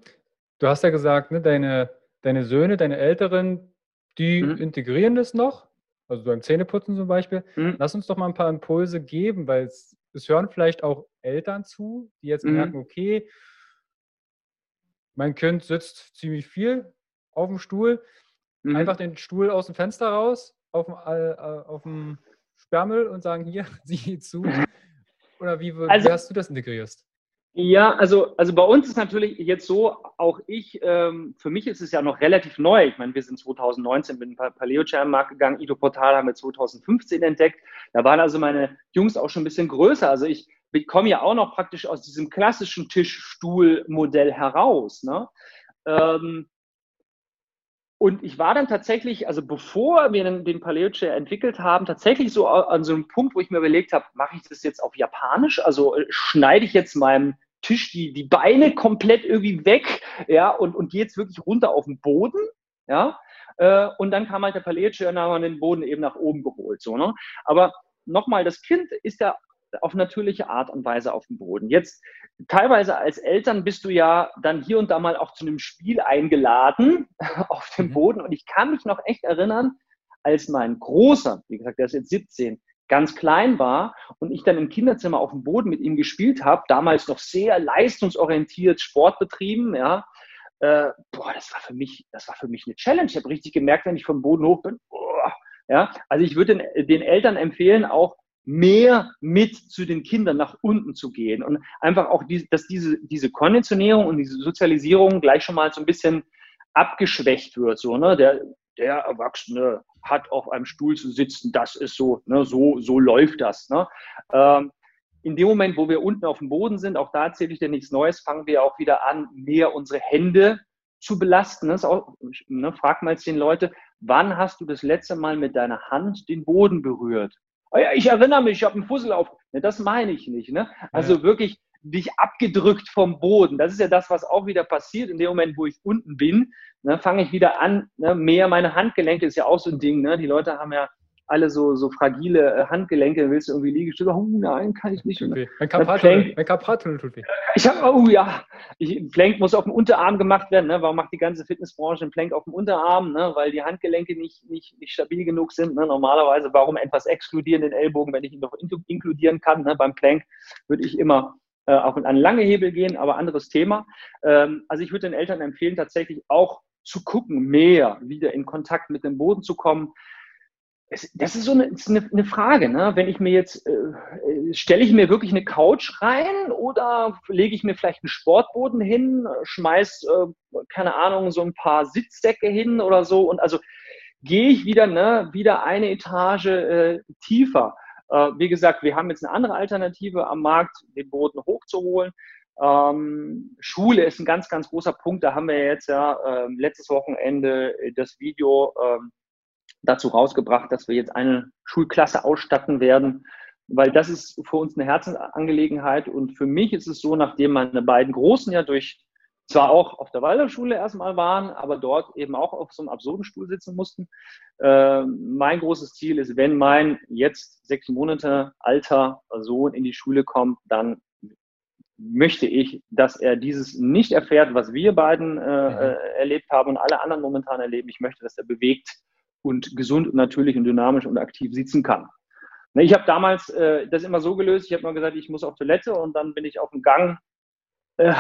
du hast ja gesagt, ne, deine, deine Söhne, deine Älteren, die mhm. integrieren das noch, also beim Zähneputzen zum Beispiel. Mhm. Lass uns doch mal ein paar Impulse geben, weil es, es hören vielleicht auch Eltern zu, die jetzt mhm. merken, okay, mein Kind sitzt ziemlich viel auf dem Stuhl, mhm. einfach den Stuhl aus dem Fenster raus, auf dem, äh, auf dem Sperrmüll und sagen, hier, sieh zu. Oder wie, also, wie hast du das integrierst? Ja, also, also bei uns ist natürlich jetzt so, auch ich, ähm, für mich ist es ja noch relativ neu. Ich meine, wir sind 2019 mit dem Paleo-Chair am Markt gegangen, Ito Portal haben wir 2015 entdeckt. Da waren also meine Jungs auch schon ein bisschen größer. Also ich komme ja auch noch praktisch aus diesem klassischen Tischstuhl-Modell heraus. Ne? Ähm, und ich war dann tatsächlich, also bevor wir den, den Paleo Chair entwickelt haben, tatsächlich so an so einem Punkt, wo ich mir überlegt habe, mache ich das jetzt auf Japanisch? Also äh, schneide ich jetzt meinem Tisch die, die Beine komplett irgendwie weg, ja, und, und gehe jetzt wirklich runter auf den Boden, ja. Äh, und dann kam halt der Paleo Chair und haben den Boden eben nach oben geholt, so, ne. Aber nochmal, das Kind ist ja auf natürliche Art und Weise auf dem Boden. Jetzt teilweise als Eltern bist du ja dann hier und da mal auch zu einem Spiel eingeladen auf dem mhm. Boden. Und ich kann mich noch echt erinnern, als mein Großer, wie gesagt, der ist jetzt 17, ganz klein war und ich dann im Kinderzimmer auf dem Boden mit ihm gespielt habe, damals noch sehr leistungsorientiert Sport betrieben, ja, äh, boah, das war für mich, das war für mich eine Challenge. Ich habe richtig gemerkt, wenn ich vom Boden hoch bin, boah, ja, also ich würde den, den Eltern empfehlen, auch mehr mit zu den Kindern nach unten zu gehen und einfach auch, die, dass diese, diese Konditionierung und diese Sozialisierung gleich schon mal so ein bisschen abgeschwächt wird. So, ne? der, der Erwachsene hat auf einem Stuhl zu sitzen, das ist so, ne? so, so läuft das. Ne? Ähm, in dem Moment, wo wir unten auf dem Boden sind, auch da erzähle ich dir nichts Neues, fangen wir auch wieder an, mehr unsere Hände zu belasten. Das auch, ne, frag mal den Leute, wann hast du das letzte Mal mit deiner Hand den Boden berührt? Oh ja, ich erinnere mich, ich habe einen Fussel auf. Ne, das meine ich nicht. Ne? Also ja. wirklich dich abgedrückt vom Boden. Das ist ja das, was auch wieder passiert in dem Moment, wo ich unten bin. Ne, fange ich wieder an, ne, mehr meine Handgelenke ist ja auch so ein Ding. Ne? Die Leute haben ja alle so, so fragile äh, Handgelenke, willst du irgendwie Liegestütze? Oh nein, kann ich nicht. Tut weh. Mein Karpattunnel tut weh. Ich habe, oh ja, ich, Plank muss auf dem Unterarm gemacht werden. Ne? Warum macht die ganze Fitnessbranche einen Plank auf dem Unterarm? Ne? Weil die Handgelenke nicht, nicht, nicht stabil genug sind. Ne? Normalerweise, warum etwas exkludieren den Ellbogen, wenn ich ihn doch inkludieren kann? Ne? Beim Plank würde ich immer äh, auch an lange Hebel gehen, aber anderes Thema. Ähm, also ich würde den Eltern empfehlen, tatsächlich auch zu gucken, mehr wieder in Kontakt mit dem Boden zu kommen es, das ist so eine, ist eine, eine Frage, ne? Wenn ich mir jetzt, äh, äh, stelle ich mir wirklich eine Couch rein oder lege ich mir vielleicht einen Sportboden hin, schmeiß, äh, keine Ahnung, so ein paar Sitzsäcke hin oder so und also gehe ich wieder, ne, wieder eine Etage äh, tiefer. Äh, wie gesagt, wir haben jetzt eine andere Alternative am Markt, den Boden hochzuholen. Ähm, Schule ist ein ganz, ganz großer Punkt. Da haben wir jetzt ja äh, letztes Wochenende das Video ähm, dazu rausgebracht, dass wir jetzt eine Schulklasse ausstatten werden, weil das ist für uns eine Herzensangelegenheit und für mich ist es so, nachdem meine beiden Großen ja durch zwar auch auf der Waldorfschule erstmal waren, aber dort eben auch auf so einem absurden Stuhl sitzen mussten. Äh, mein großes Ziel ist, wenn mein jetzt sechs Monate alter Sohn in die Schule kommt, dann möchte ich, dass er dieses nicht erfährt, was wir beiden äh, mhm. äh, erlebt haben und alle anderen momentan erleben. Ich möchte, dass er bewegt und gesund und natürlich und dynamisch und aktiv sitzen kann. Ne, ich habe damals äh, das immer so gelöst, ich habe mal gesagt, ich muss auf Toilette und dann bin ich auf dem Gang äh,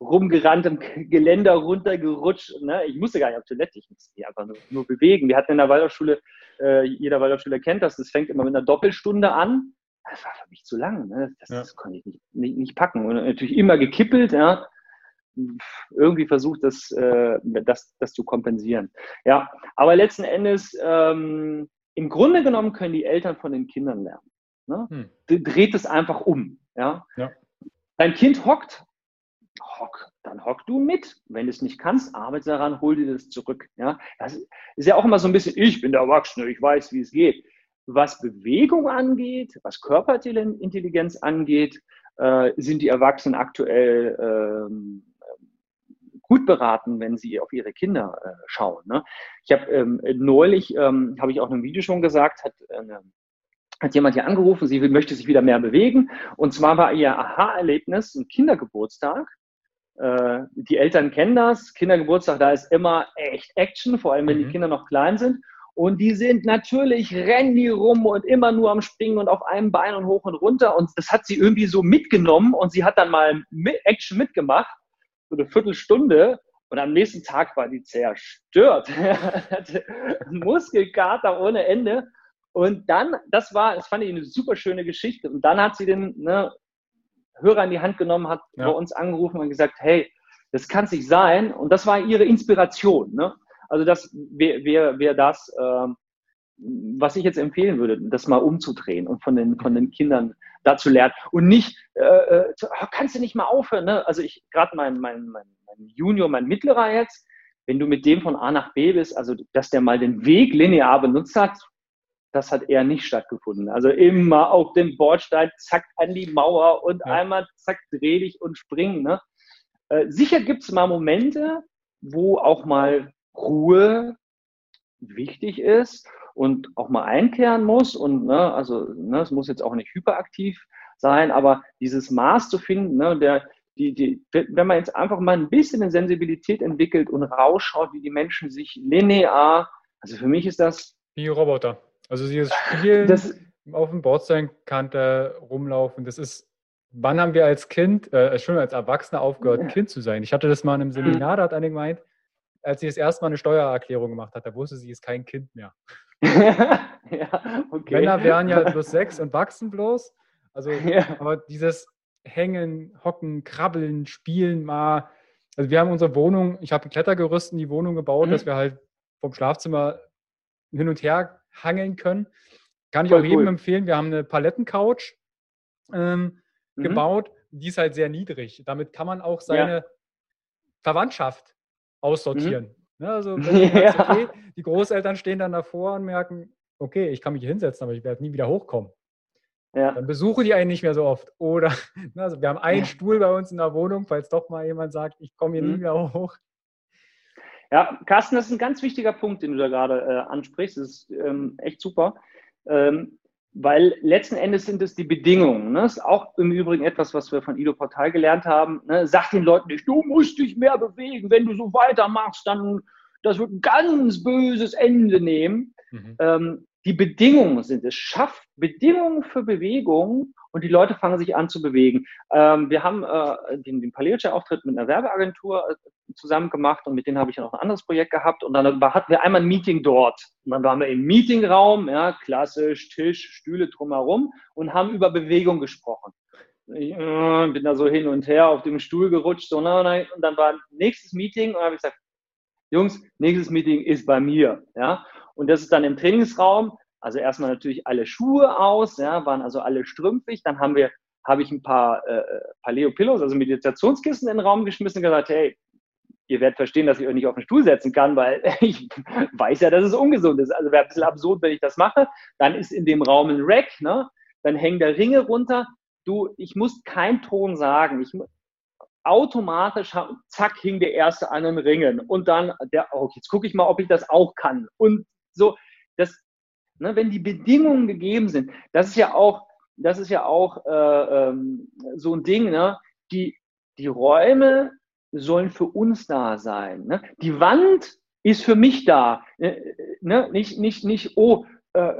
rumgerannt, im Geländer runtergerutscht. Ne? Ich musste gar nicht auf Toilette, ich musste mich einfach nur, nur bewegen. Wir hatten in der Waldorfschule, äh, jeder Waldorfschüler kennt das, das fängt immer mit einer Doppelstunde an. Das war für mich zu lang, ne? das, ja. das konnte ich nicht, nicht, nicht, packen. Und natürlich immer gekippelt, ja irgendwie versucht, das, äh, das, das zu kompensieren. Ja, aber letzten Endes, ähm, im Grunde genommen können die Eltern von den Kindern lernen. Ne? Hm. Dreht es einfach um. Ja? ja? Dein Kind hockt, hock, dann hock du mit. Wenn du es nicht kannst, arbeite daran, hol dir das zurück. Ja? Das ist ja auch immer so ein bisschen, ich bin der Erwachsene, ich weiß, wie es geht. Was Bewegung angeht, was Körperintelligenz angeht, äh, sind die Erwachsenen aktuell ähm, gut beraten, wenn sie auf ihre Kinder äh, schauen. Ne? Ich habe ähm, neulich, ähm, habe ich auch in einem Video schon gesagt, hat, äh, hat jemand hier angerufen, sie möchte sich wieder mehr bewegen. Und zwar war ihr Aha-Erlebnis ein Kindergeburtstag. Äh, die Eltern kennen das. Kindergeburtstag, da ist immer echt Action, vor allem wenn mhm. die Kinder noch klein sind. Und die sind natürlich, rennen die rum und immer nur am Springen und auf einem Bein und hoch und runter. Und das hat sie irgendwie so mitgenommen und sie hat dann mal Action mitgemacht so eine Viertelstunde und am nächsten Tag war die zerstört. Muskelkater ohne Ende. Und dann, das war, das fand ich eine super schöne Geschichte. Und dann hat sie den ne, Hörer in die Hand genommen, hat ja. bei uns angerufen und gesagt, hey, das kann es nicht sein. Und das war ihre Inspiration. Ne? Also das wäre wär, wär das, äh, was ich jetzt empfehlen würde, das mal umzudrehen und von den, von den Kindern da zu lernen und nicht, äh, äh zu, oh, kannst du nicht mal aufhören, ne? Also ich, gerade mein, mein, mein, mein Junior, mein Mittlerer jetzt, wenn du mit dem von A nach B bist, also dass der mal den Weg linear benutzt hat, das hat eher nicht stattgefunden. Also immer auf den Bordstein, zack, an die Mauer und ja. einmal zack, dreh dich und spring. Ne? Äh, sicher gibt es mal Momente, wo auch mal Ruhe wichtig ist und auch mal einkehren muss. Und ne, also ne, es muss jetzt auch nicht hyperaktiv sein, aber dieses Maß zu finden, ne, der, die, die, wenn man jetzt einfach mal ein bisschen eine Sensibilität entwickelt und rausschaut, wie die Menschen sich linear, also für mich ist das. Wie Roboter. Also dieses Spielen das, auf dem Bordsteinkante rumlaufen, das ist, wann haben wir als Kind, äh, schon als Erwachsener aufgehört, Kind zu sein? Ich hatte das mal in einem Seminar, da hat einer gemeint, als sie das erste Mal eine Steuererklärung gemacht hat, da wusste sie, ist kein Kind mehr. ja, okay. Männer wären ja bloß sechs und wachsen bloß. Also, ja. aber dieses Hängen, Hocken, Krabbeln, Spielen mal. Also wir haben unsere Wohnung, ich habe ein Klettergerüst in die Wohnung gebaut, mhm. dass wir halt vom Schlafzimmer hin und her hangeln können. Kann ich Voll auch jedem cool. empfehlen. Wir haben eine Palettencouch ähm, mhm. gebaut. Die ist halt sehr niedrig. Damit kann man auch seine ja. Verwandtschaft aussortieren. Mhm. Ne, also ja. sagst, okay, die Großeltern stehen dann davor und merken, okay, ich kann mich hier hinsetzen, aber ich werde nie wieder hochkommen. Ja. Dann besuche die einen nicht mehr so oft. Oder ne, also wir haben einen ja. Stuhl bei uns in der Wohnung, falls doch mal jemand sagt, ich komme hier mhm. nie mehr hoch. Ja, Carsten, das ist ein ganz wichtiger Punkt, den du da gerade äh, ansprichst. Das ist ähm, echt super. Ähm, weil letzten Endes sind es die Bedingungen. Ne? Das ist auch im Übrigen etwas, was wir von Ido Portal gelernt haben. Ne? Sag den Leuten nicht, du musst dich mehr bewegen. Wenn du so weitermachst, dann das wird ein ganz böses Ende nehmen. Mhm. Ähm, die Bedingungen sind es. Schafft Bedingungen für Bewegung und die Leute fangen sich an zu bewegen. Ähm, wir haben äh, den, den Paleo-Auftritt mit einer Werbeagentur äh, zusammen gemacht und mit denen habe ich noch ein anderes Projekt gehabt und dann hatten wir einmal ein Meeting dort. Und dann waren wir im Meetingraum, ja, klassisch, Tisch, Stühle drumherum und haben über Bewegung gesprochen. Ich äh, bin da so hin und her auf dem Stuhl gerutscht, so, na, na, und dann war nächstes Meeting und habe ich gesagt, Jungs, nächstes Meeting ist bei mir, ja. Und das ist dann im Trainingsraum, also erstmal natürlich alle Schuhe aus, ja, waren also alle strümpfig. Dann haben wir, habe ich ein paar äh, Paleo Pillows, also Meditationskissen in den Raum geschmissen und gesagt, hey, ihr werdet verstehen, dass ich euch nicht auf den Stuhl setzen kann, weil ich weiß ja, dass es ungesund ist. Also wäre ein bisschen absurd, wenn ich das mache. Dann ist in dem Raum ein Rack, ne? Dann hängen da Ringe runter. Du, ich muss keinen Ton sagen. Ich, automatisch, zack, hing der erste an den Ringen. Und dann, der, oh, jetzt gucke ich mal, ob ich das auch kann. Und so, das, ne, wenn die Bedingungen gegeben sind, das ist ja auch, das ist ja auch äh, ähm, so ein Ding, ne? Die, die Räume sollen für uns da sein. Ne? Die Wand ist für mich da. Ne? ne? Nicht, nicht, nicht, oh, äh,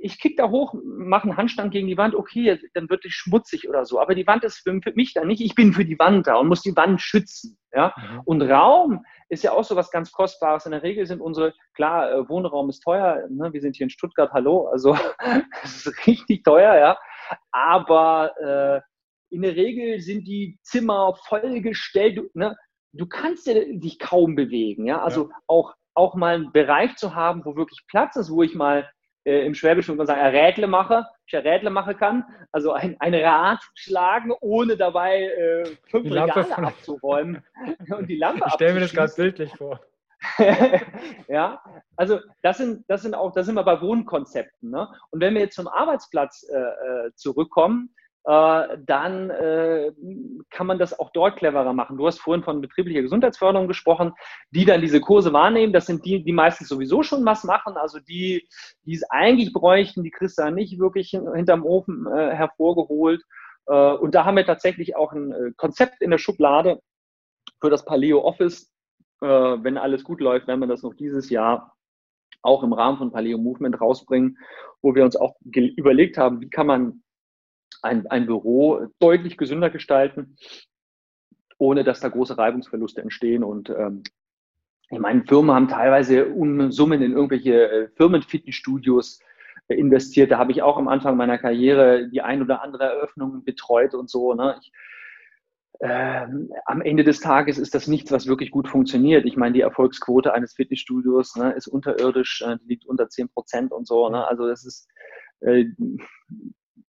ich kick da hoch, mache einen Handstand gegen die Wand, okay, dann wird es schmutzig oder so. Aber die Wand ist für, für, mich da nicht. Ich bin für die Wand da und muss die Wand schützen. Ja? Mhm. Und Raum ist ja auch so was ganz Kostbares. In der Regel sind unsere, klar, äh, Wohnraum ist teuer. Ne? Wir sind hier in Stuttgart, hallo, also es ist richtig teuer, ja. Aber äh, in der Regel sind die Zimmer vollgestellt. Du, ne? du kannst ja dich kaum bewegen. Ja? Also ja. Auch, auch mal einen Bereich zu haben, wo wirklich Platz ist, wo ich mal äh, im Schwäbischen würde man sagen, Rädle mache, ich ein Rädle machen kann, also ein, ein Rad schlagen, ohne dabei äh, fünf Regale von... abzuräumen und die Lampe Ich stelle mir das gerade bildlich vor. ja, also das sind, das sind auch, da sind wir bei Wohnkonzepten. Ne? Und wenn wir jetzt zum Arbeitsplatz äh, äh zurückkommen, dann äh, kann man das auch dort cleverer machen. Du hast vorhin von betrieblicher Gesundheitsförderung gesprochen, die dann diese Kurse wahrnehmen. Das sind die, die meistens sowieso schon was machen, also die, die es eigentlich bräuchten, die kriegst du dann nicht wirklich hinterm Ofen äh, hervorgeholt. Äh, und da haben wir tatsächlich auch ein äh, Konzept in der Schublade für das Paleo Office. Äh, wenn alles gut läuft, werden wir das noch dieses Jahr auch im Rahmen von Paleo Movement rausbringen, wo wir uns auch überlegt haben, wie kann man ein, ein Büro deutlich gesünder gestalten, ohne dass da große Reibungsverluste entstehen. Und ähm, ich meine, Firmen haben teilweise Summen in irgendwelche äh, Firmenfitnessstudios äh, investiert. Da habe ich auch am Anfang meiner Karriere die ein oder andere Eröffnung betreut und so. Ne? Ich, ähm, am Ende des Tages ist das nichts, was wirklich gut funktioniert. Ich meine, die Erfolgsquote eines Fitnessstudios ne, ist unterirdisch, äh, liegt unter 10 Prozent und so. Ne? Also das ist, äh,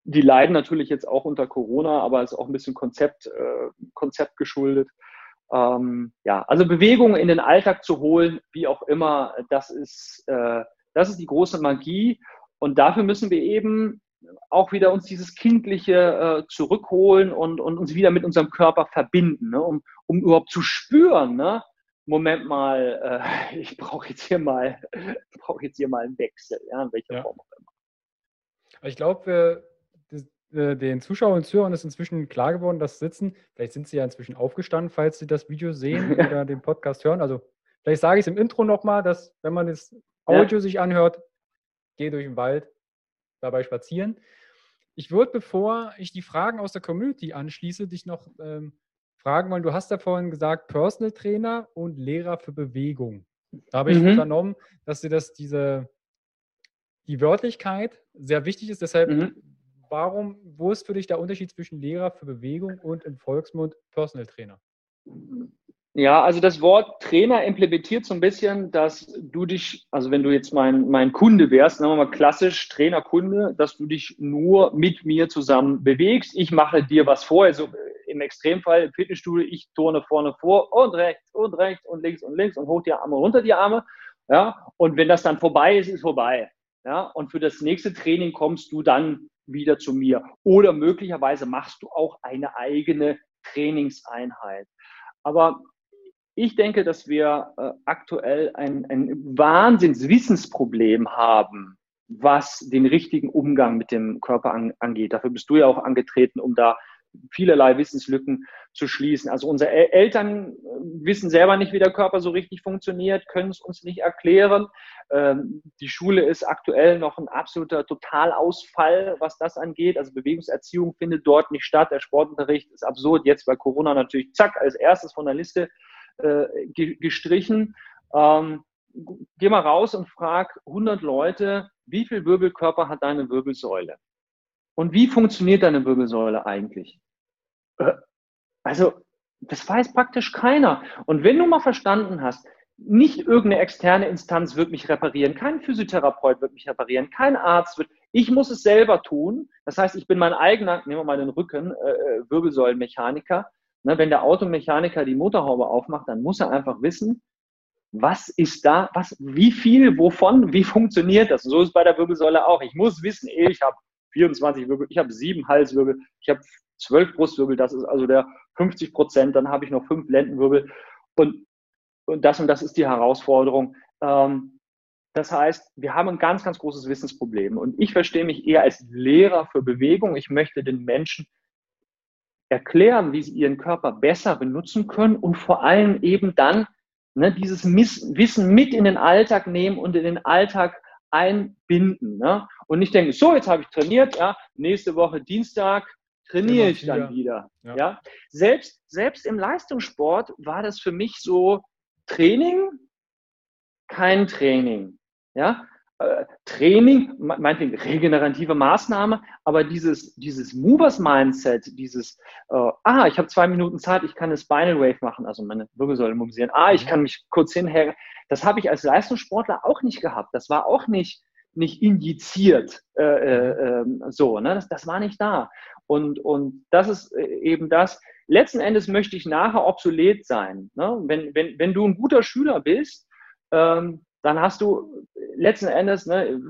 die leiden natürlich jetzt auch unter Corona, aber es ist auch ein bisschen Konzept, äh, Konzept geschuldet. Ähm, ja, also Bewegung in den Alltag zu holen, wie auch immer, das ist, äh, das ist die große Magie. Und dafür müssen wir eben auch wieder uns dieses Kindliche äh, zurückholen und, und uns wieder mit unserem Körper verbinden, ne? um, um überhaupt zu spüren, ne? Moment mal, äh, ich brauche jetzt hier mal, brauche jetzt hier mal einen Wechsel, ja, in welcher ja. Form auch immer. Ich glaube, äh, den Zuschauern und Zuhörern ist inzwischen klar geworden, dass Sitzen, vielleicht sind sie ja inzwischen aufgestanden, falls sie das Video sehen oder den Podcast hören. Also vielleicht sage ich es im Intro nochmal, dass wenn man das Audio ja. sich anhört, geh durch den Wald, dabei spazieren. Ich würde, bevor ich die Fragen aus der Community anschließe, dich noch ähm, fragen wollen. Du hast ja vorhin gesagt, Personal Trainer und Lehrer für Bewegung. Da habe ich mhm. vernommen, dass dir das diese die Wörtlichkeit sehr wichtig ist. Deshalb mhm warum, wo ist für dich der Unterschied zwischen Lehrer für Bewegung und im Volksmund Personal Trainer? Ja, also das Wort Trainer implementiert so ein bisschen, dass du dich, also wenn du jetzt mein, mein Kunde wärst, sagen wir mal klassisch Trainer-Kunde, dass du dich nur mit mir zusammen bewegst. Ich mache dir was vor, also im Extremfall im Fitnessstudio, ich turne vorne vor und rechts und rechts und links und links und hoch die Arme, runter die Arme. Ja, und wenn das dann vorbei ist, ist vorbei. Ja, und für das nächste Training kommst du dann wieder zu mir. Oder möglicherweise machst du auch eine eigene Trainingseinheit. Aber ich denke, dass wir äh, aktuell ein, ein Wahnsinnswissensproblem haben, was den richtigen Umgang mit dem Körper an, angeht. Dafür bist du ja auch angetreten, um da vielerlei Wissenslücken zu schließen. Also unsere Eltern äh, wissen selber nicht, wie der Körper so richtig funktioniert, können es uns nicht erklären. Ähm, die Schule ist aktuell noch ein absoluter Totalausfall, was das angeht. Also Bewegungserziehung findet dort nicht statt. Der Sportunterricht ist absurd. Jetzt bei Corona natürlich zack als erstes von der Liste äh, gestrichen. Ähm, geh mal raus und frag 100 Leute, wie viel Wirbelkörper hat deine Wirbelsäule? Und wie funktioniert deine Wirbelsäule eigentlich? Äh, also, das weiß praktisch keiner. Und wenn du mal verstanden hast, nicht irgendeine externe Instanz wird mich reparieren, kein Physiotherapeut wird mich reparieren, kein Arzt wird, ich muss es selber tun. Das heißt, ich bin mein eigener, nehmen wir mal den Rücken, äh, äh, Wirbelsäulenmechaniker. Ne, wenn der Automechaniker die Motorhaube aufmacht, dann muss er einfach wissen, was ist da, was, wie viel, wovon, wie funktioniert das? Und so ist es bei der Wirbelsäule auch. Ich muss wissen, ich habe 24 Wirbel, ich habe sieben Halswirbel, ich habe zwölf Brustwirbel, das ist also der 50 Prozent, dann habe ich noch fünf Lendenwirbel und, und das und das ist die Herausforderung. Ähm, das heißt, wir haben ein ganz, ganz großes Wissensproblem und ich verstehe mich eher als Lehrer für Bewegung. Ich möchte den Menschen erklären, wie sie ihren Körper besser benutzen können und vor allem eben dann ne, dieses Wissen mit in den Alltag nehmen und in den Alltag einbinden. Ne? Und nicht denken, so, jetzt habe ich trainiert, ja, nächste Woche Dienstag trainiere ich dann wieder. Ja. ja. Selbst, selbst im Leistungssport war das für mich so Training, kein Training. Ja, äh, Training, meinetwegen regenerative Maßnahme, aber dieses, dieses Movers-Mindset, dieses, äh, ah, ich habe zwei Minuten Zeit, ich kann eine Spinal Wave machen, also meine Wirbelsäule mobilisieren, ah, ich mhm. kann mich kurz hinhängen, das habe ich als Leistungssportler auch nicht gehabt. Das war auch nicht, nicht injiziert äh, äh, ähm, so, ne? das, das war nicht da. Und, und das ist äh, eben das. Letzten Endes möchte ich nachher obsolet sein. Ne? Wenn, wenn, wenn du ein guter Schüler bist, ähm, dann hast du letzten Endes, ne,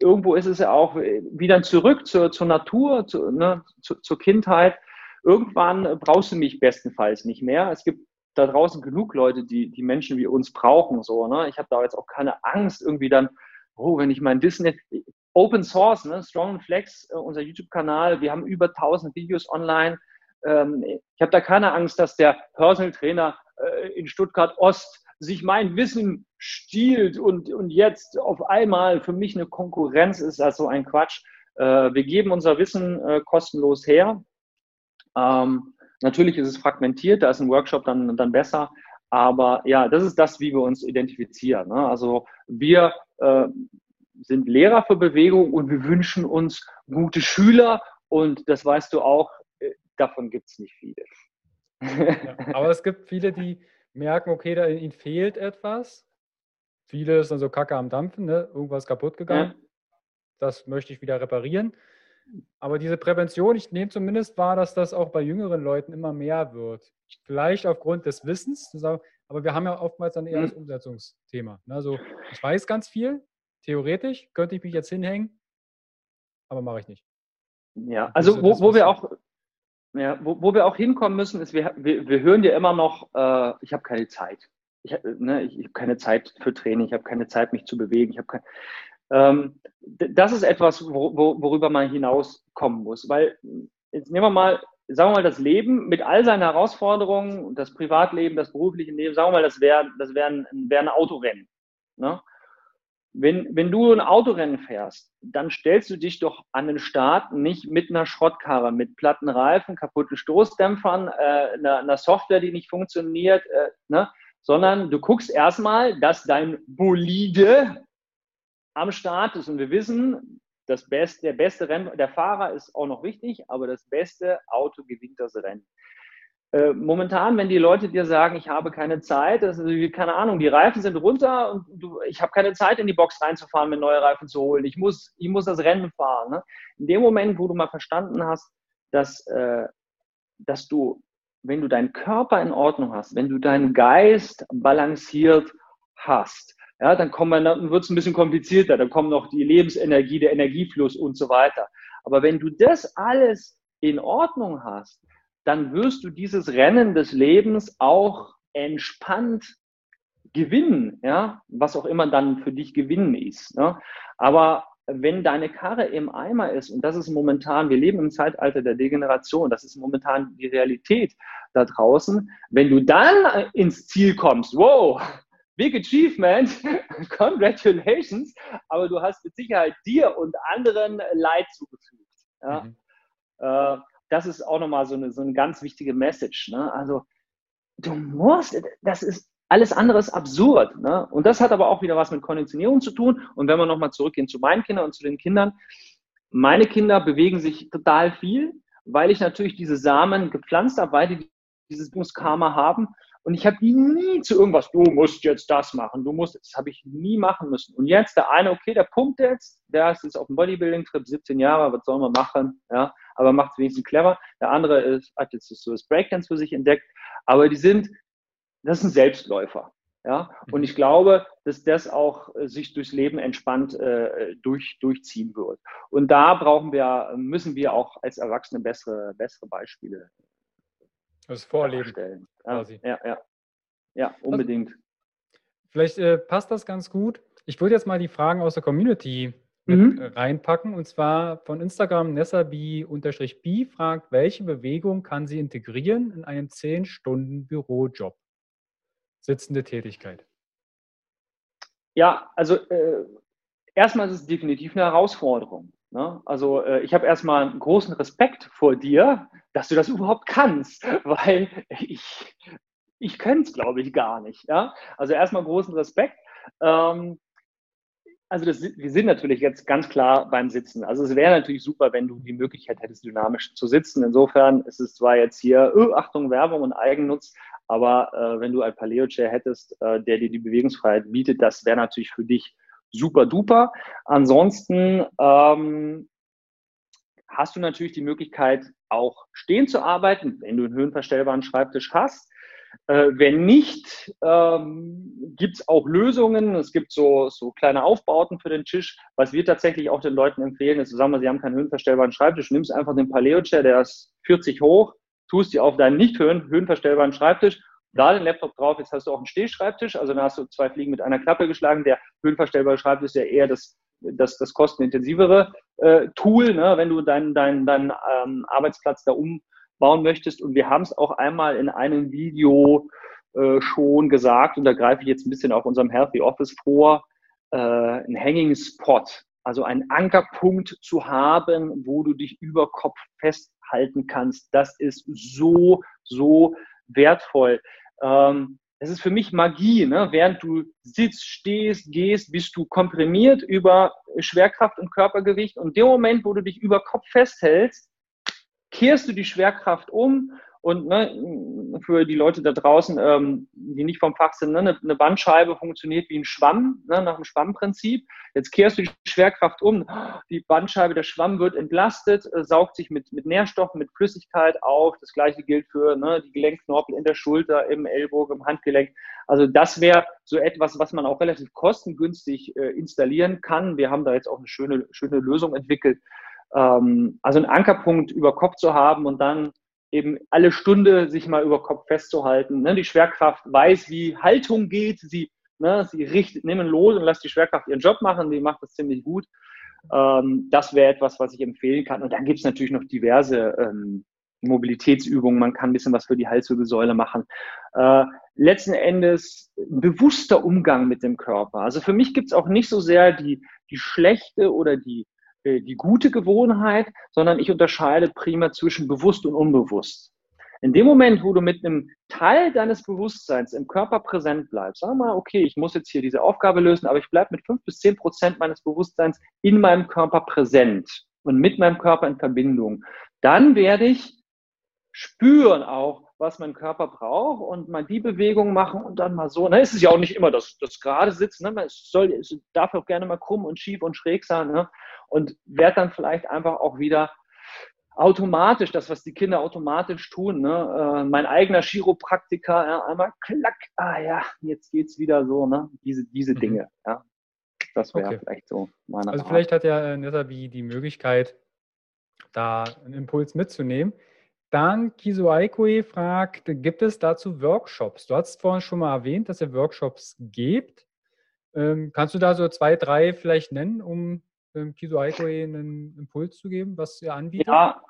irgendwo ist es ja auch wieder zurück zur, zur Natur, zu, ne, zu, zur Kindheit. Irgendwann brauchst du mich bestenfalls nicht mehr. Es gibt da draußen genug Leute, die, die Menschen wie uns brauchen. So, ne? Ich habe da jetzt auch keine Angst, irgendwie dann, oh, wenn ich mein Wissen, Open Source, ne? Strong Flex, äh, unser YouTube-Kanal, wir haben über 1000 Videos online. Ähm, ich habe da keine Angst, dass der Personal Trainer äh, in Stuttgart Ost sich mein Wissen stiehlt und, und jetzt auf einmal für mich eine Konkurrenz ist, also ein Quatsch. Äh, wir geben unser Wissen äh, kostenlos her. Ähm, natürlich ist es fragmentiert, da ist ein Workshop dann, dann besser. Aber ja, das ist das, wie wir uns identifizieren. Ne? Also wir äh, sind Lehrer für Bewegung und wir wünschen uns gute Schüler. Und das weißt du auch, davon gibt es nicht viele. Ja, aber es gibt viele, die merken, okay, da ihnen fehlt etwas. Viele ist dann so Kacke am Dampfen, ne? irgendwas kaputt gegangen. Ja. Das möchte ich wieder reparieren. Aber diese Prävention, ich nehme zumindest wahr, dass das auch bei jüngeren Leuten immer mehr wird. Vielleicht aufgrund des Wissens, aber wir haben ja oftmals dann eher das mhm. Umsetzungsthema. Also ich weiß ganz viel, theoretisch könnte ich mich jetzt hinhängen, aber mache ich nicht. Ja, also wo, wo wir auch ja, wo, wo wir auch hinkommen müssen, ist, wir, wir, wir hören ja immer noch, äh, ich habe keine Zeit. Ich, ne, ich, ich habe keine Zeit für Training, ich habe keine Zeit, mich zu bewegen. Ich habe kein, ähm, das ist etwas, wo, wo, worüber man hinauskommen muss. Weil, jetzt nehmen wir mal, sagen wir mal, das Leben mit all seinen Herausforderungen, das Privatleben, das berufliche Leben, sagen wir mal, das wäre das wär ein, wär ein Autorennen. Ne? Wenn, wenn du ein Autorennen fährst, dann stellst du dich doch an den Start nicht mit einer Schrottkarre, mit platten Reifen, kaputten Stoßdämpfern, äh, einer, einer, Software, die nicht funktioniert, äh, ne? sondern du guckst erstmal, dass dein Bolide am Start ist. Und wir wissen, das beste, der beste Rennen, der Fahrer ist auch noch wichtig, aber das beste Auto gewinnt das Rennen. Äh, momentan, wenn die Leute dir sagen, ich habe keine Zeit, das ist, keine Ahnung, die Reifen sind runter und du, ich habe keine Zeit, in die Box reinzufahren, mir neue Reifen zu holen. Ich muss, ich muss das Rennen fahren. Ne? In dem Moment, wo du mal verstanden hast, dass, äh, dass du, wenn du deinen Körper in Ordnung hast, wenn du deinen Geist balanciert hast, ja, dann kommen dann wird es ein bisschen komplizierter, dann kommt noch die Lebensenergie, der Energiefluss und so weiter. Aber wenn du das alles in Ordnung hast, dann wirst du dieses Rennen des Lebens auch entspannt gewinnen, ja, was auch immer dann für dich gewinnen ist. Ne? Aber wenn deine Karre im Eimer ist, und das ist momentan, wir leben im Zeitalter der Degeneration, das ist momentan die Realität da draußen, wenn du dann ins Ziel kommst, wow, big achievement, congratulations, aber du hast mit Sicherheit dir und anderen Leid zugefügt. Ja? Mhm. Äh, das ist auch nochmal so eine, so eine ganz wichtige Message. Ne? Also du musst, das ist alles andere ist absurd. Ne? Und das hat aber auch wieder was mit Konditionierung zu tun. Und wenn wir nochmal zurückgehen zu meinen Kindern und zu den Kindern, meine Kinder bewegen sich total viel, weil ich natürlich diese Samen gepflanzt habe, weil die dieses Karma haben. Und ich habe die nie zu irgendwas, du musst jetzt das machen, du musst, das habe ich nie machen müssen. Und jetzt der eine, okay, der pumpt jetzt, der ist jetzt auf dem Bodybuilding-Trip, 17 Jahre, was soll man machen, ja, aber macht es wenigstens clever. Der andere ist, hat jetzt so das Breakdance für sich entdeckt, aber die sind, das sind Selbstläufer. Ja, und ich glaube, dass das auch äh, sich durchs Leben entspannt äh, durch, durchziehen wird. Und da brauchen wir, müssen wir auch als Erwachsene bessere, bessere Beispiele das Vorleben. Quasi. Ja, ja. Ja, unbedingt. Also, vielleicht äh, passt das ganz gut. Ich würde jetzt mal die Fragen aus der Community mhm. mit reinpacken. Und zwar von Instagram nessabi-b fragt, welche Bewegung kann sie integrieren in einen 10-Stunden-Bürojob? Sitzende Tätigkeit. Ja, also äh, erstmal ist es definitiv eine Herausforderung. Ne? Also äh, ich habe erstmal einen großen Respekt vor dir, dass du das überhaupt kannst, weil ich, ich könnte es, glaube ich, gar nicht. Ja? Also erstmal großen Respekt. Ähm, also das, wir sind natürlich jetzt ganz klar beim Sitzen. Also es wäre natürlich super, wenn du die Möglichkeit hättest, dynamisch zu sitzen. Insofern ist es zwar jetzt hier, oh, Achtung, Werbung und Eigennutz, aber äh, wenn du ein Paleo-Chair hättest, äh, der dir die Bewegungsfreiheit bietet, das wäre natürlich für dich super duper. Ansonsten ähm, hast du natürlich die Möglichkeit, auch stehen zu arbeiten, wenn du einen höhenverstellbaren Schreibtisch hast. Äh, wenn nicht, ähm, gibt es auch Lösungen. Es gibt so, so kleine Aufbauten für den Tisch. Was wir tatsächlich auch den Leuten empfehlen, ist, sagen wir, sie haben keinen höhenverstellbaren Schreibtisch, nimmst einfach den Paleo-Chair, der ist 40 hoch, tust die auf deinen nicht höhenverstellbaren Schreibtisch, da den Laptop drauf, jetzt hast du auch einen Stehschreibtisch, also dann hast du zwei Fliegen mit einer Klappe geschlagen. Der höhenverstellbare Schreibtisch ist ja eher das, das, das kostenintensivere äh, Tool, ne, wenn du deinen dein, dein, ähm, Arbeitsplatz da umbauen möchtest. Und wir haben es auch einmal in einem Video äh, schon gesagt, und da greife ich jetzt ein bisschen auf unserem Healthy Office vor, äh, ein Hanging Spot, also einen Ankerpunkt zu haben, wo du dich über Kopf festhalten kannst. Das ist so, so wertvoll. Ähm, es ist für mich Magie. Ne? Während du sitzt, stehst, gehst, bist du komprimiert über Schwerkraft und Körpergewicht. Und dem Moment, wo du dich über Kopf festhältst, kehrst du die Schwerkraft um und ne, für die Leute da draußen, ähm, die nicht vom Fach sind, ne, eine, Bandscheibe funktioniert wie ein Schwamm, ne, nach dem Schwammprinzip. Jetzt kehrst du die Schwerkraft um, die Bandscheibe, der Schwamm wird entlastet, äh, saugt sich mit, mit Nährstoffen, mit Flüssigkeit auf. Das gleiche gilt für ne, die Gelenkknorpel in der Schulter, im Ellbogen, im Handgelenk. Also das wäre so etwas, was man auch relativ kostengünstig äh, installieren kann. Wir haben da jetzt auch eine schöne, schöne Lösung entwickelt. Ähm, also einen Ankerpunkt über Kopf zu haben und dann eben alle Stunde sich mal über Kopf festzuhalten. Ne? Die Schwerkraft weiß, wie Haltung geht. Sie, ne, sie richtet, nehmen los und lässt die Schwerkraft ihren Job machen. Die macht das ziemlich gut. Ähm, das wäre etwas, was ich empfehlen kann. Und dann gibt es natürlich noch diverse ähm, Mobilitätsübungen. Man kann ein bisschen was für die Halswirbelsäule machen. Äh, letzten Endes bewusster Umgang mit dem Körper. Also für mich gibt es auch nicht so sehr die, die schlechte oder die die gute Gewohnheit, sondern ich unterscheide prima zwischen bewusst und unbewusst. In dem Moment, wo du mit einem Teil deines Bewusstseins im Körper präsent bleibst, sag mal, okay, ich muss jetzt hier diese Aufgabe lösen, aber ich bleibe mit fünf bis zehn Prozent meines Bewusstseins in meinem Körper präsent und mit meinem Körper in Verbindung, dann werde ich spüren auch, was mein Körper braucht und mal die Bewegung machen und dann mal so. Na, es ist ja auch nicht immer das, das gerade Sitzen, ne? es, soll, es darf auch gerne mal krumm und schief und schräg sein. Ne? und werde dann vielleicht einfach auch wieder automatisch, das, was die Kinder automatisch tun, ne? Äh, mein eigener Chiropraktiker, ja, einmal klack, ah ja, jetzt geht's wieder so, ne? Diese, diese mhm. Dinge, ja. Das wäre okay. vielleicht so meine Also Art. vielleicht hat ja äh, Nesabi die Möglichkeit, da einen Impuls mitzunehmen. Dann Kiso Aikoe fragt, gibt es dazu Workshops? Du hast vorhin schon mal erwähnt, dass ihr Workshops gibt. Ähm, kannst du da so zwei, drei vielleicht nennen, um ähm, Kiso Aikoe einen Impuls zu geben, was ihr anbietet? Ja,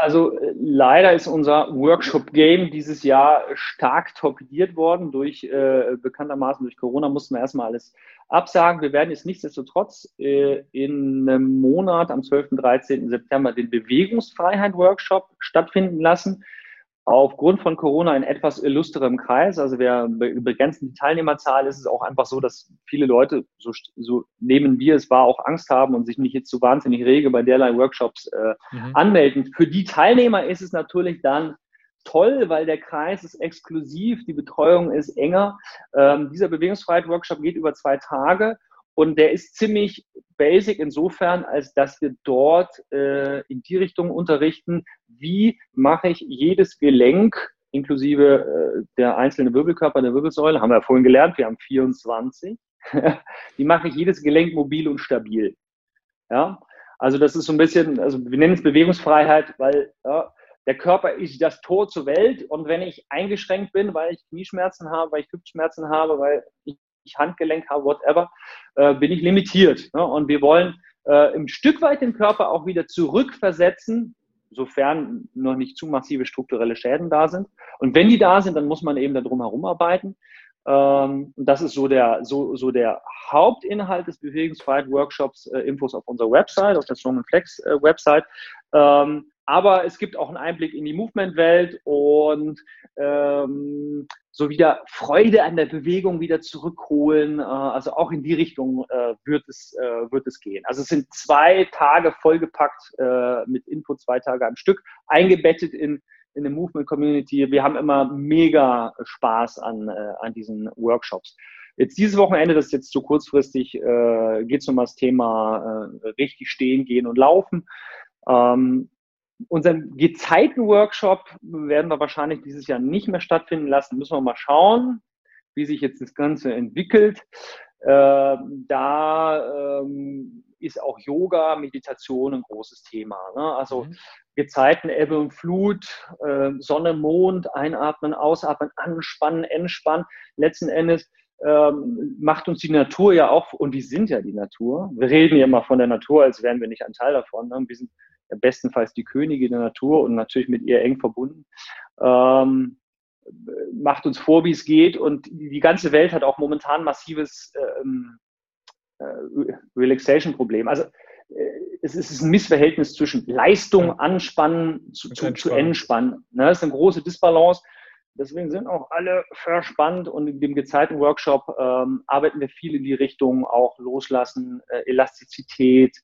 also äh, leider ist unser Workshop-Game dieses Jahr stark torpediert worden durch äh, bekanntermaßen durch Corona mussten wir erstmal alles absagen. Wir werden jetzt nichtsdestotrotz äh, in einem Monat am 12. und 13. September den Bewegungsfreiheit-Workshop stattfinden lassen aufgrund von Corona in etwas illustrem Kreis. Also wir begrenzen die Teilnehmerzahl. Es ist auch einfach so, dass viele Leute, so, so nehmen wir es wahr, auch Angst haben und sich nicht jetzt so wahnsinnig rege bei derlei Workshops äh, mhm. anmelden. Für die Teilnehmer ist es natürlich dann toll, weil der Kreis ist exklusiv, die Betreuung ist enger. Ähm, dieser Bewegungsfreiheit-Workshop geht über zwei Tage und der ist ziemlich basic insofern, als dass wir dort äh, in die Richtung unterrichten, wie mache ich jedes Gelenk inklusive äh, der einzelnen Wirbelkörper der Wirbelsäule, haben wir ja vorhin gelernt, wir haben 24, wie mache ich jedes Gelenk mobil und stabil. Ja, also das ist so ein bisschen, also wir nennen es Bewegungsfreiheit, weil ja, der Körper ist das Tor zur Welt und wenn ich eingeschränkt bin, weil ich Knieschmerzen habe, weil ich Hüftschmerzen habe, weil ich ich Handgelenk habe, whatever, äh, bin ich limitiert. Ne? Und wir wollen äh, ein Stück weit den Körper auch wieder zurückversetzen, sofern noch nicht zu massive strukturelle Schäden da sind. Und wenn die da sind, dann muss man eben darum herum arbeiten. Ähm, das ist so der, so, so der Hauptinhalt des Bewegungsfreiheit-Workshops, äh, Infos auf unserer Website, auf der Strong Flex äh, Website. Ähm, aber es gibt auch einen Einblick in die Movement-Welt und ähm, so wieder Freude an der Bewegung wieder zurückholen. Äh, also auch in die Richtung äh, wird, es, äh, wird es gehen. Also es sind zwei Tage vollgepackt äh, mit Info, zwei Tage am Stück, eingebettet in, in eine Movement-Community. Wir haben immer mega Spaß an, äh, an diesen Workshops. Jetzt dieses Wochenende, das ist jetzt zu kurzfristig, äh, geht es um das Thema richtig stehen, gehen und laufen. Ähm, unseren Gezeiten-Workshop werden wir wahrscheinlich dieses Jahr nicht mehr stattfinden lassen. Müssen wir mal schauen, wie sich jetzt das Ganze entwickelt. Äh, da ähm, ist auch Yoga, Meditation ein großes Thema. Ne? Also mhm. Gezeiten, Ebbe und Flut, äh, Sonne, Mond, einatmen, ausatmen, anspannen, entspannen. Letzten Endes ähm, macht uns die Natur ja auch, und wir sind ja die Natur. Wir reden ja immer von der Natur, als wären wir nicht ein Teil davon. Ne? Wir sind bestenfalls die Könige der Natur und natürlich mit ihr eng verbunden. Ähm, macht uns vor, wie es geht. Und die ganze Welt hat auch momentan massives ähm, äh, Relaxation-Problem. Also äh, es ist ein Missverhältnis zwischen Leistung, Anspannen zu, zu, zu Entspannen. Ne? Das ist eine große Disbalance. Deswegen sind auch alle verspannt und in dem Gezeiten-Workshop ähm, arbeiten wir viel in die Richtung auch Loslassen, äh, Elastizität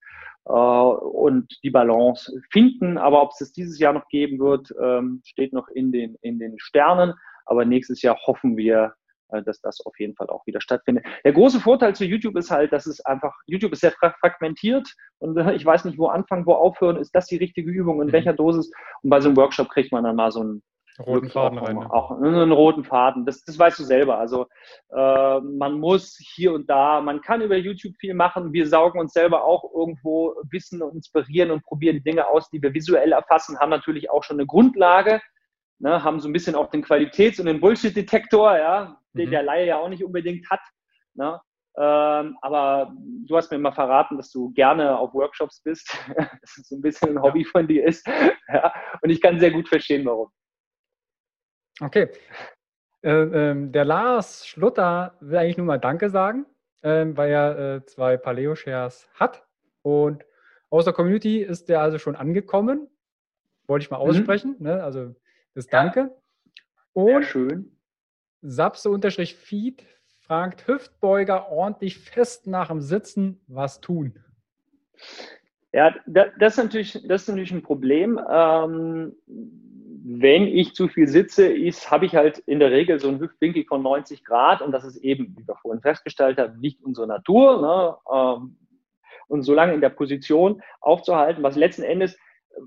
äh, und die Balance finden. Aber ob es das dieses Jahr noch geben wird, ähm, steht noch in den, in den Sternen. Aber nächstes Jahr hoffen wir, äh, dass das auf jeden Fall auch wieder stattfindet. Der große Vorteil zu YouTube ist halt, dass es einfach, YouTube ist sehr fragmentiert und äh, ich weiß nicht, wo anfangen, wo aufhören, ist das die richtige Übung, in mhm. welcher Dosis und bei so einem Workshop kriegt man dann mal so einen roten Faden auch, rein. Ne? Auch einen roten Faden, das, das weißt du selber. Also äh, man muss hier und da, man kann über YouTube viel machen, wir saugen uns selber auch irgendwo Wissen und inspirieren und probieren Dinge aus, die wir visuell erfassen, haben natürlich auch schon eine Grundlage, ne, haben so ein bisschen auch den Qualitäts- und den Bullshit-Detektor, ja, den mhm. der Laie ja auch nicht unbedingt hat. Ne? Ähm, aber du hast mir mal verraten, dass du gerne auf Workshops bist, dass es so ein bisschen ein Hobby von dir ist. ja? Und ich kann sehr gut verstehen, warum. Okay. Äh, ähm, der Lars Schlutter will eigentlich nur mal Danke sagen, äh, weil er äh, zwei Paleo-Shares hat. Und aus der Community ist der also schon angekommen. Wollte ich mal mhm. aussprechen. Mhm. Ne? Also das Danke. Ja. Und Sehr schön. Sapse-Feed fragt Hüftbeuger ordentlich fest nach dem Sitzen, was tun? Ja, das ist natürlich, das ist natürlich ein Problem. Ähm, wenn ich zu viel sitze, habe ich halt in der Regel so einen Hüftwinkel von 90 Grad und das ist eben, wie wir vorhin festgestellt haben, nicht unsere Natur. Ne? Ähm, und so lange in der Position aufzuhalten, was letzten Endes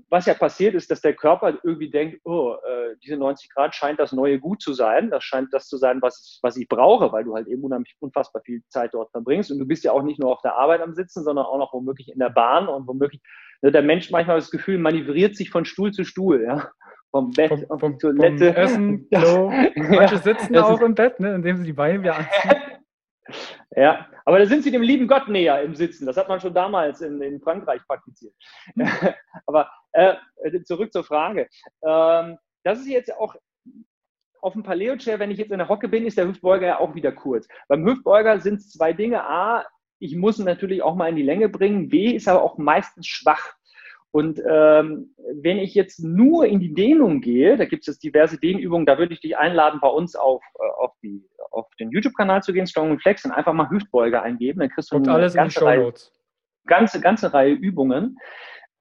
was ja passiert ist, dass der Körper irgendwie denkt, oh, äh, diese 90 Grad scheint das neue Gut zu sein. Das scheint das zu sein, was ich, was ich brauche, weil du halt eben unheimlich unfassbar viel Zeit dort verbringst. Und du bist ja auch nicht nur auf der Arbeit am Sitzen, sondern auch noch womöglich in der Bahn und womöglich, ne, der Mensch manchmal das Gefühl, manövriert sich von Stuhl zu Stuhl, ja. Vom Bett vom, auf die Toilette. Vom Essen, Klo. Manche sitzen ja, auch im Bett, ne, indem sie die Beine wieder anziehen. Ja, aber da sind sie dem lieben Gott näher im Sitzen. Das hat man schon damals in, in Frankreich praktiziert. Aber äh, zurück zur Frage. Ähm, das ist jetzt auch auf dem Paleo-Chair, wenn ich jetzt in der Hocke bin, ist der Hüftbeuger ja auch wieder kurz. Beim Hüftbeuger sind es zwei Dinge. A, ich muss ihn natürlich auch mal in die Länge bringen. B, ist aber auch meistens schwach. Und ähm, wenn ich jetzt nur in die Dehnung gehe, da gibt es jetzt diverse Dehnübungen, da würde ich dich einladen, bei uns auf, äh, auf, die, auf den YouTube-Kanal zu gehen, Strong and Flex, und einfach mal Hüftbeuger eingeben. Dann kriegst du eine alles ganze, Reihe, ganze, ganze Reihe Übungen.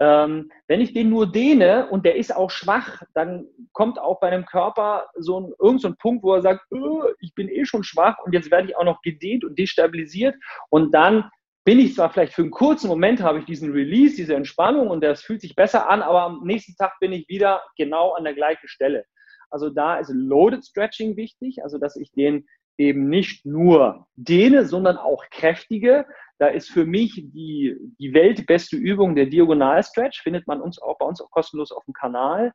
Ähm, wenn ich den nur dehne und der ist auch schwach, dann kommt auch bei einem Körper so ein, irgend so ein Punkt, wo er sagt, oh, ich bin eh schon schwach und jetzt werde ich auch noch gedehnt und destabilisiert und dann bin ich zwar vielleicht für einen kurzen Moment habe ich diesen Release, diese Entspannung und das fühlt sich besser an, aber am nächsten Tag bin ich wieder genau an der gleichen Stelle. Also da ist Loaded Stretching wichtig, also dass ich den eben nicht nur dehne, sondern auch kräftige. Da ist für mich die, die weltbeste Übung der Diagonal Stretch, findet man uns auch bei uns auch kostenlos auf dem Kanal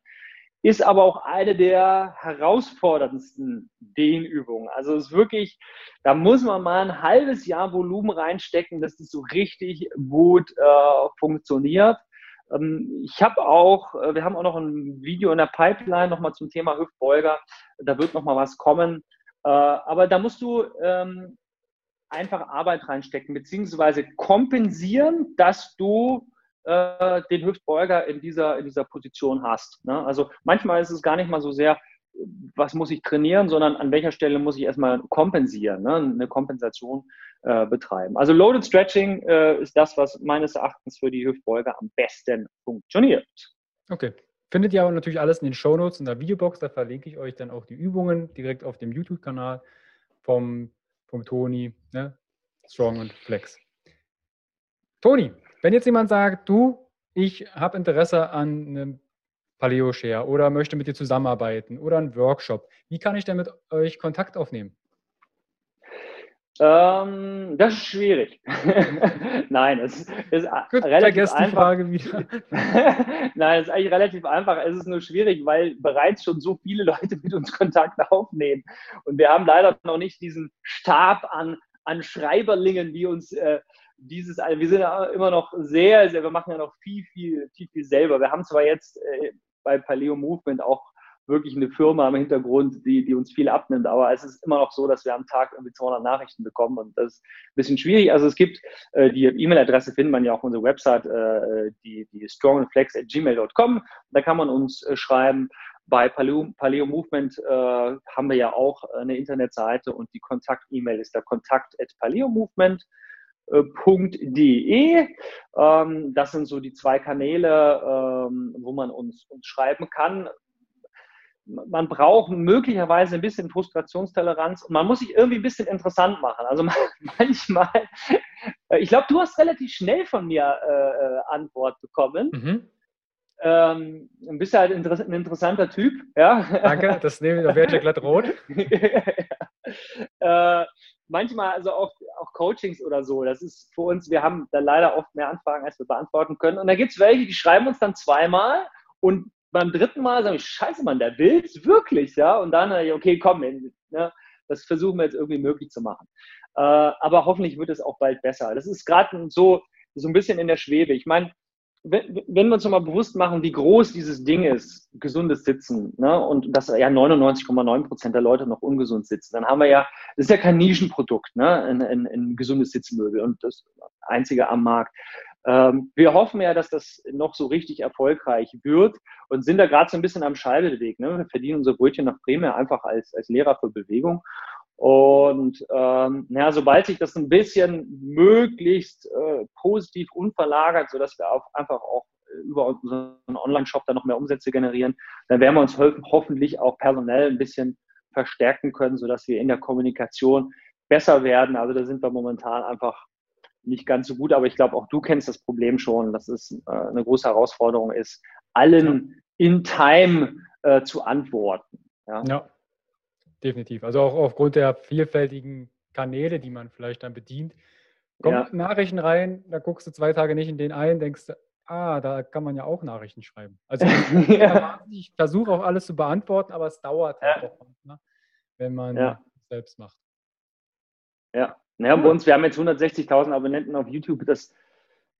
ist aber auch eine der herausforderndsten Dehnübungen. Also es ist wirklich, da muss man mal ein halbes Jahr Volumen reinstecken, dass das so richtig gut äh, funktioniert. Ähm, ich habe auch, äh, wir haben auch noch ein Video in der Pipeline nochmal zum Thema Hüftbeuger. Da wird nochmal was kommen. Äh, aber da musst du ähm, einfach Arbeit reinstecken, beziehungsweise kompensieren, dass du äh, den Hüftbeuger in dieser, in dieser Position hast. Ne? Also manchmal ist es gar nicht mal so sehr, was muss ich trainieren, sondern an welcher Stelle muss ich erstmal kompensieren, ne? eine Kompensation äh, betreiben. Also Loaded Stretching äh, ist das, was meines Erachtens für die Hüftbeuger am besten funktioniert. Okay. Findet ihr aber natürlich alles in den Show Notes in der Videobox. Da verlinke ich euch dann auch die Übungen direkt auf dem YouTube-Kanal vom, vom Toni, ne? Strong und Flex. Toni, wenn jetzt jemand sagt, du, ich habe Interesse an einem Paleo Share oder möchte mit dir zusammenarbeiten oder einen Workshop. Wie kann ich denn mit euch Kontakt aufnehmen? Ähm, das ist schwierig. Nein, es ist Gut, relativ einfach. Die Frage wieder. Nein, es ist eigentlich relativ einfach. Es ist nur schwierig, weil bereits schon so viele Leute mit uns Kontakt aufnehmen. Und wir haben leider noch nicht diesen Stab an, an Schreiberlingen, die uns äh, dieses, also wir sind immer noch sehr, sehr, wir machen ja noch viel, viel, viel, viel selber. Wir haben zwar jetzt äh, bei Paleo Movement auch wirklich eine Firma im Hintergrund, die, die uns viel abnimmt. Aber es ist immer noch so, dass wir am Tag irgendwie 200 Nachrichten bekommen und das ist ein bisschen schwierig. Also es gibt, äh, die E-Mail-Adresse findet man ja auch auf unserer Website, äh, die, die strongandflex.gmail.com. Da kann man uns äh, schreiben. Bei Paleo, Paleo Movement äh, haben wir ja auch eine Internetseite und die Kontakt-E-Mail ist der kontakt at paleomovement.de. Ähm, das sind so die zwei Kanäle, ähm, wo man uns, uns schreiben kann man braucht möglicherweise ein bisschen Frustrationstoleranz und man muss sich irgendwie ein bisschen interessant machen. Also manchmal, äh, ich glaube, du hast relativ schnell von mir äh, äh Antwort bekommen. Mhm. Ähm, bist ja halt ein interessanter Typ, ja. Danke, das nehme ich, da werde ich glatt rot. äh, manchmal, also auch, auch Coachings oder so, das ist für uns, wir haben da leider oft mehr Anfragen, als wir beantworten können. Und da gibt es welche, die schreiben uns dann zweimal und beim dritten Mal sage ich, scheiße, Mann, der will es wirklich, ja. Und dann, okay, komm, ne, das versuchen wir jetzt irgendwie möglich zu machen. Äh, aber hoffentlich wird es auch bald besser. Das ist gerade so, so ein bisschen in der Schwebe. Ich meine, wenn, wir uns mal bewusst machen, wie groß dieses Ding ist, gesundes Sitzen, ne, und dass ja 99,9 Prozent der Leute noch ungesund sitzen, dann haben wir ja, das ist ja kein Nischenprodukt, ne, ein, ein, ein gesundes Sitzmöbel und das einzige am Markt. Ähm, wir hoffen ja, dass das noch so richtig erfolgreich wird und sind da gerade so ein bisschen am Scheideweg. Ne? Wir verdienen unser Brötchen nach Prämie einfach als, als Lehrer für Bewegung. Und ähm, ja, sobald sich das ein bisschen möglichst äh, positiv unverlagert, sodass wir auch einfach auch über unseren Online-Shop dann noch mehr Umsätze generieren, dann werden wir uns ho hoffentlich auch personell ein bisschen verstärken können, sodass wir in der Kommunikation besser werden. Also da sind wir momentan einfach nicht ganz so gut, aber ich glaube, auch du kennst das Problem schon, dass es äh, eine große Herausforderung ist, allen in Time äh, zu antworten. Ja? ja, definitiv. Also auch aufgrund der vielfältigen Kanäle, die man vielleicht dann bedient. Kommen ja. Nachrichten rein, da guckst du zwei Tage nicht in den einen, denkst du, ah, da kann man ja auch Nachrichten schreiben. Also ja. ich versuche auch alles zu beantworten, aber es dauert halt ja. auch, ne, wenn man ja. selbst macht. Ja, naja, bei uns, wir haben jetzt 160.000 Abonnenten auf YouTube. Das,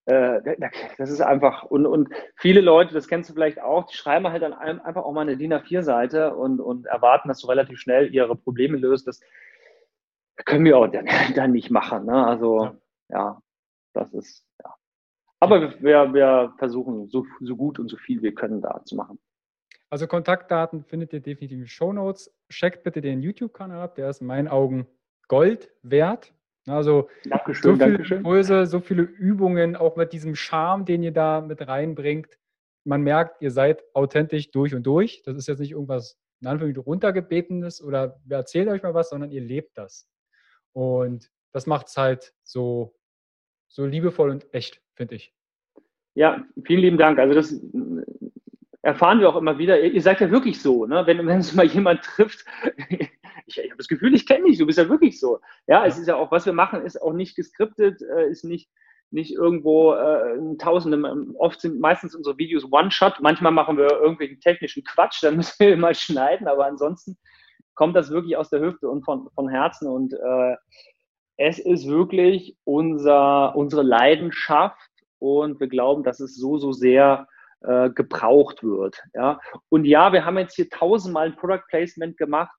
das ist einfach, und, und viele Leute, das kennst du vielleicht auch, die schreiben halt dann einfach auch mal eine DIN A4-Seite und, und erwarten, dass du relativ schnell ihre Probleme löst. Das können wir auch dann, dann nicht machen. Ne? Also, ja. ja, das ist, ja. Aber wir, wir versuchen so, so gut und so viel wir können da zu machen. Also Kontaktdaten findet ihr definitiv in den Show Notes. Checkt bitte den YouTube-Kanal ab, der ist in meinen Augen Gold wert. Also Dankeschön, so viele Dankeschön. Impulse, so viele Übungen, auch mit diesem Charme, den ihr da mit reinbringt. Man merkt, ihr seid authentisch durch und durch. Das ist jetzt nicht irgendwas in Anführungszeichen runtergebetenes oder wer erzählt euch mal was, sondern ihr lebt das. Und das macht es halt so, so liebevoll und echt, finde ich. Ja, vielen lieben Dank. Also das erfahren wir auch immer wieder. Ihr seid ja wirklich so, ne? wenn, wenn es mal jemand trifft, ich, ich habe das Gefühl, ich kenne dich, du bist ja wirklich so. Ja, es ist ja auch, was wir machen, ist auch nicht geskriptet, äh, ist nicht, nicht irgendwo äh, Tausende, oft sind meistens unsere Videos One-Shot, manchmal machen wir irgendwie technischen Quatsch, dann müssen wir mal schneiden, aber ansonsten kommt das wirklich aus der Hüfte und von, von Herzen und äh, es ist wirklich unser, unsere Leidenschaft und wir glauben, dass es so, so sehr äh, gebraucht wird. Ja? Und ja, wir haben jetzt hier tausendmal ein Product Placement gemacht,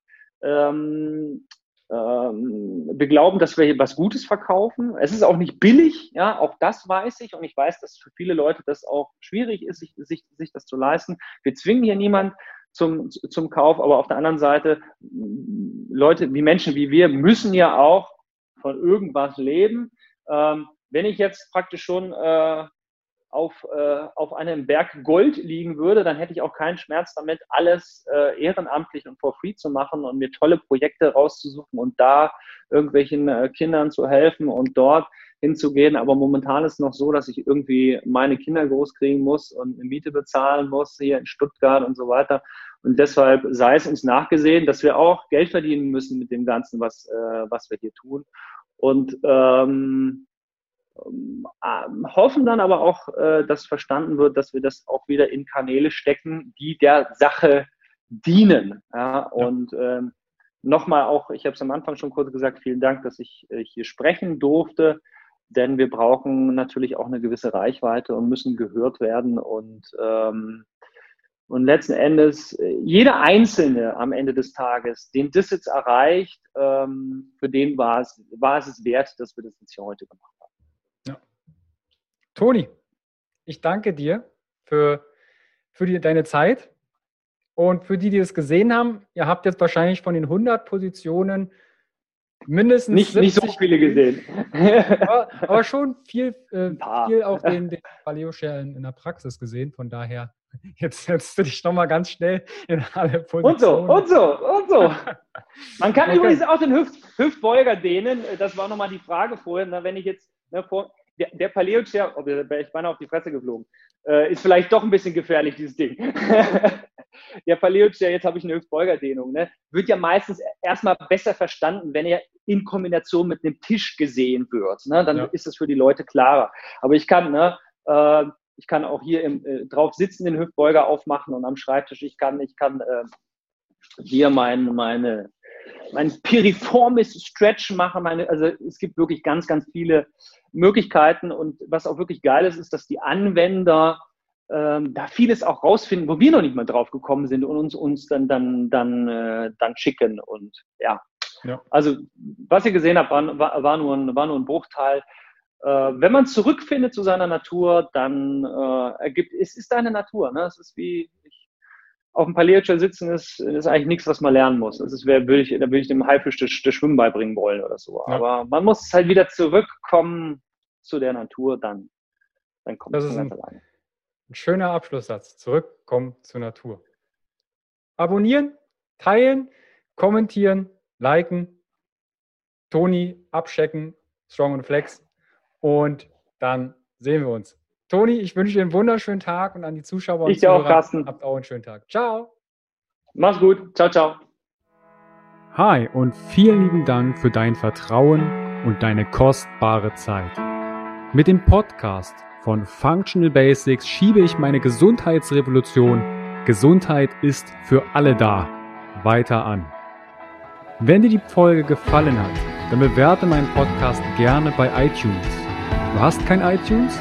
ähm, ähm, wir glauben, dass wir hier was Gutes verkaufen. Es ist auch nicht billig, ja, auch das weiß ich und ich weiß, dass für viele Leute das auch schwierig ist, sich, sich, sich das zu leisten. Wir zwingen hier niemand zum, zum Kauf, aber auf der anderen Seite, Leute wie Menschen wie wir müssen ja auch von irgendwas leben. Ähm, wenn ich jetzt praktisch schon äh, auf, äh, auf einem Berg Gold liegen würde, dann hätte ich auch keinen Schmerz damit, alles äh, ehrenamtlich und for free zu machen und mir tolle Projekte rauszusuchen und da irgendwelchen äh, Kindern zu helfen und dort hinzugehen. Aber momentan ist es noch so, dass ich irgendwie meine Kinder großkriegen muss und eine Miete bezahlen muss hier in Stuttgart und so weiter. Und deshalb sei es uns nachgesehen, dass wir auch Geld verdienen müssen mit dem Ganzen, was, äh, was wir hier tun. Und ähm, hoffen dann aber auch, äh, dass verstanden wird, dass wir das auch wieder in Kanäle stecken, die der Sache dienen. Ja? Und ähm, nochmal auch, ich habe es am Anfang schon kurz gesagt, vielen Dank, dass ich äh, hier sprechen durfte, denn wir brauchen natürlich auch eine gewisse Reichweite und müssen gehört werden und ähm, und letzten Endes, äh, jeder Einzelne am Ende des Tages, den das jetzt erreicht, ähm, für den war es, war es wert, dass wir das jetzt hier heute gemacht haben. Toni, ich danke dir für, für die, deine Zeit. Und für die, die es gesehen haben, ihr habt jetzt wahrscheinlich von den 100 Positionen mindestens nicht, nicht so viele gesehen. aber, aber, schon viel, äh, viel auch den, den Paleo-Share in, in der Praxis gesehen. Von daher Jetzt setzt du dich nochmal ganz schnell in alle Positionen. Und so, und so, und so. Man kann okay. übrigens auch den Hüft, Hüftbeuger dehnen. Das war nochmal die Frage vorhin. wenn ich jetzt, ne, vor, der, der Paleo-Chair, oh, wäre ich beinahe auf die Fresse geflogen, äh, ist vielleicht doch ein bisschen gefährlich, dieses Ding. der Paleo-Chair, jetzt habe ich eine Hüftbeugerdehnung, ne, wird ja meistens erstmal besser verstanden, wenn er in Kombination mit einem Tisch gesehen wird. Ne? Dann ja. ist es für die Leute klarer. Aber ich kann, ne, äh, ich kann auch hier im, äh, drauf sitzen, den Hüftbeuger aufmachen und am Schreibtisch. Ich kann, ich kann äh, hier mein, meine, mein piriformis Stretch machen. Meine, also es gibt wirklich ganz, ganz viele Möglichkeiten. Und was auch wirklich geil ist, ist, dass die Anwender ähm, da vieles auch rausfinden, wo wir noch nicht mal drauf gekommen sind und uns, uns dann, dann, dann, äh, dann schicken. Und ja. ja. Also, was ihr gesehen habt, war, war, nur ein, war nur ein Bruchteil äh, wenn man zurückfindet zu seiner Natur, dann äh, ergibt es ist deine Natur. Ne? Es ist wie auf dem Palierchair sitzen ist, ist eigentlich nichts, was man lernen muss. Das ist, wer will ich, da würde ich dem Haifisch das, das Schwimmen beibringen wollen oder so. Ja. Aber man muss halt wieder zurückkommen zu der Natur, dann, dann kommt das es ein, alleine. Ein schöner Abschlusssatz. Zurückkommen zur Natur. Abonnieren, teilen, kommentieren, liken, Toni abchecken, Strong und Flex. Und dann sehen wir uns. Toni, ich wünsche dir einen wunderschönen Tag und an die Zuschauer und ich Zuhörer, auch, Carsten. habt auch einen schönen Tag. Ciao. Mach's gut. Ciao, ciao. Hi und vielen lieben Dank für dein Vertrauen und deine kostbare Zeit. Mit dem Podcast von Functional Basics schiebe ich meine Gesundheitsrevolution Gesundheit ist für alle da weiter an. Wenn dir die Folge gefallen hat, dann bewerte meinen Podcast gerne bei iTunes Du hast kein iTunes?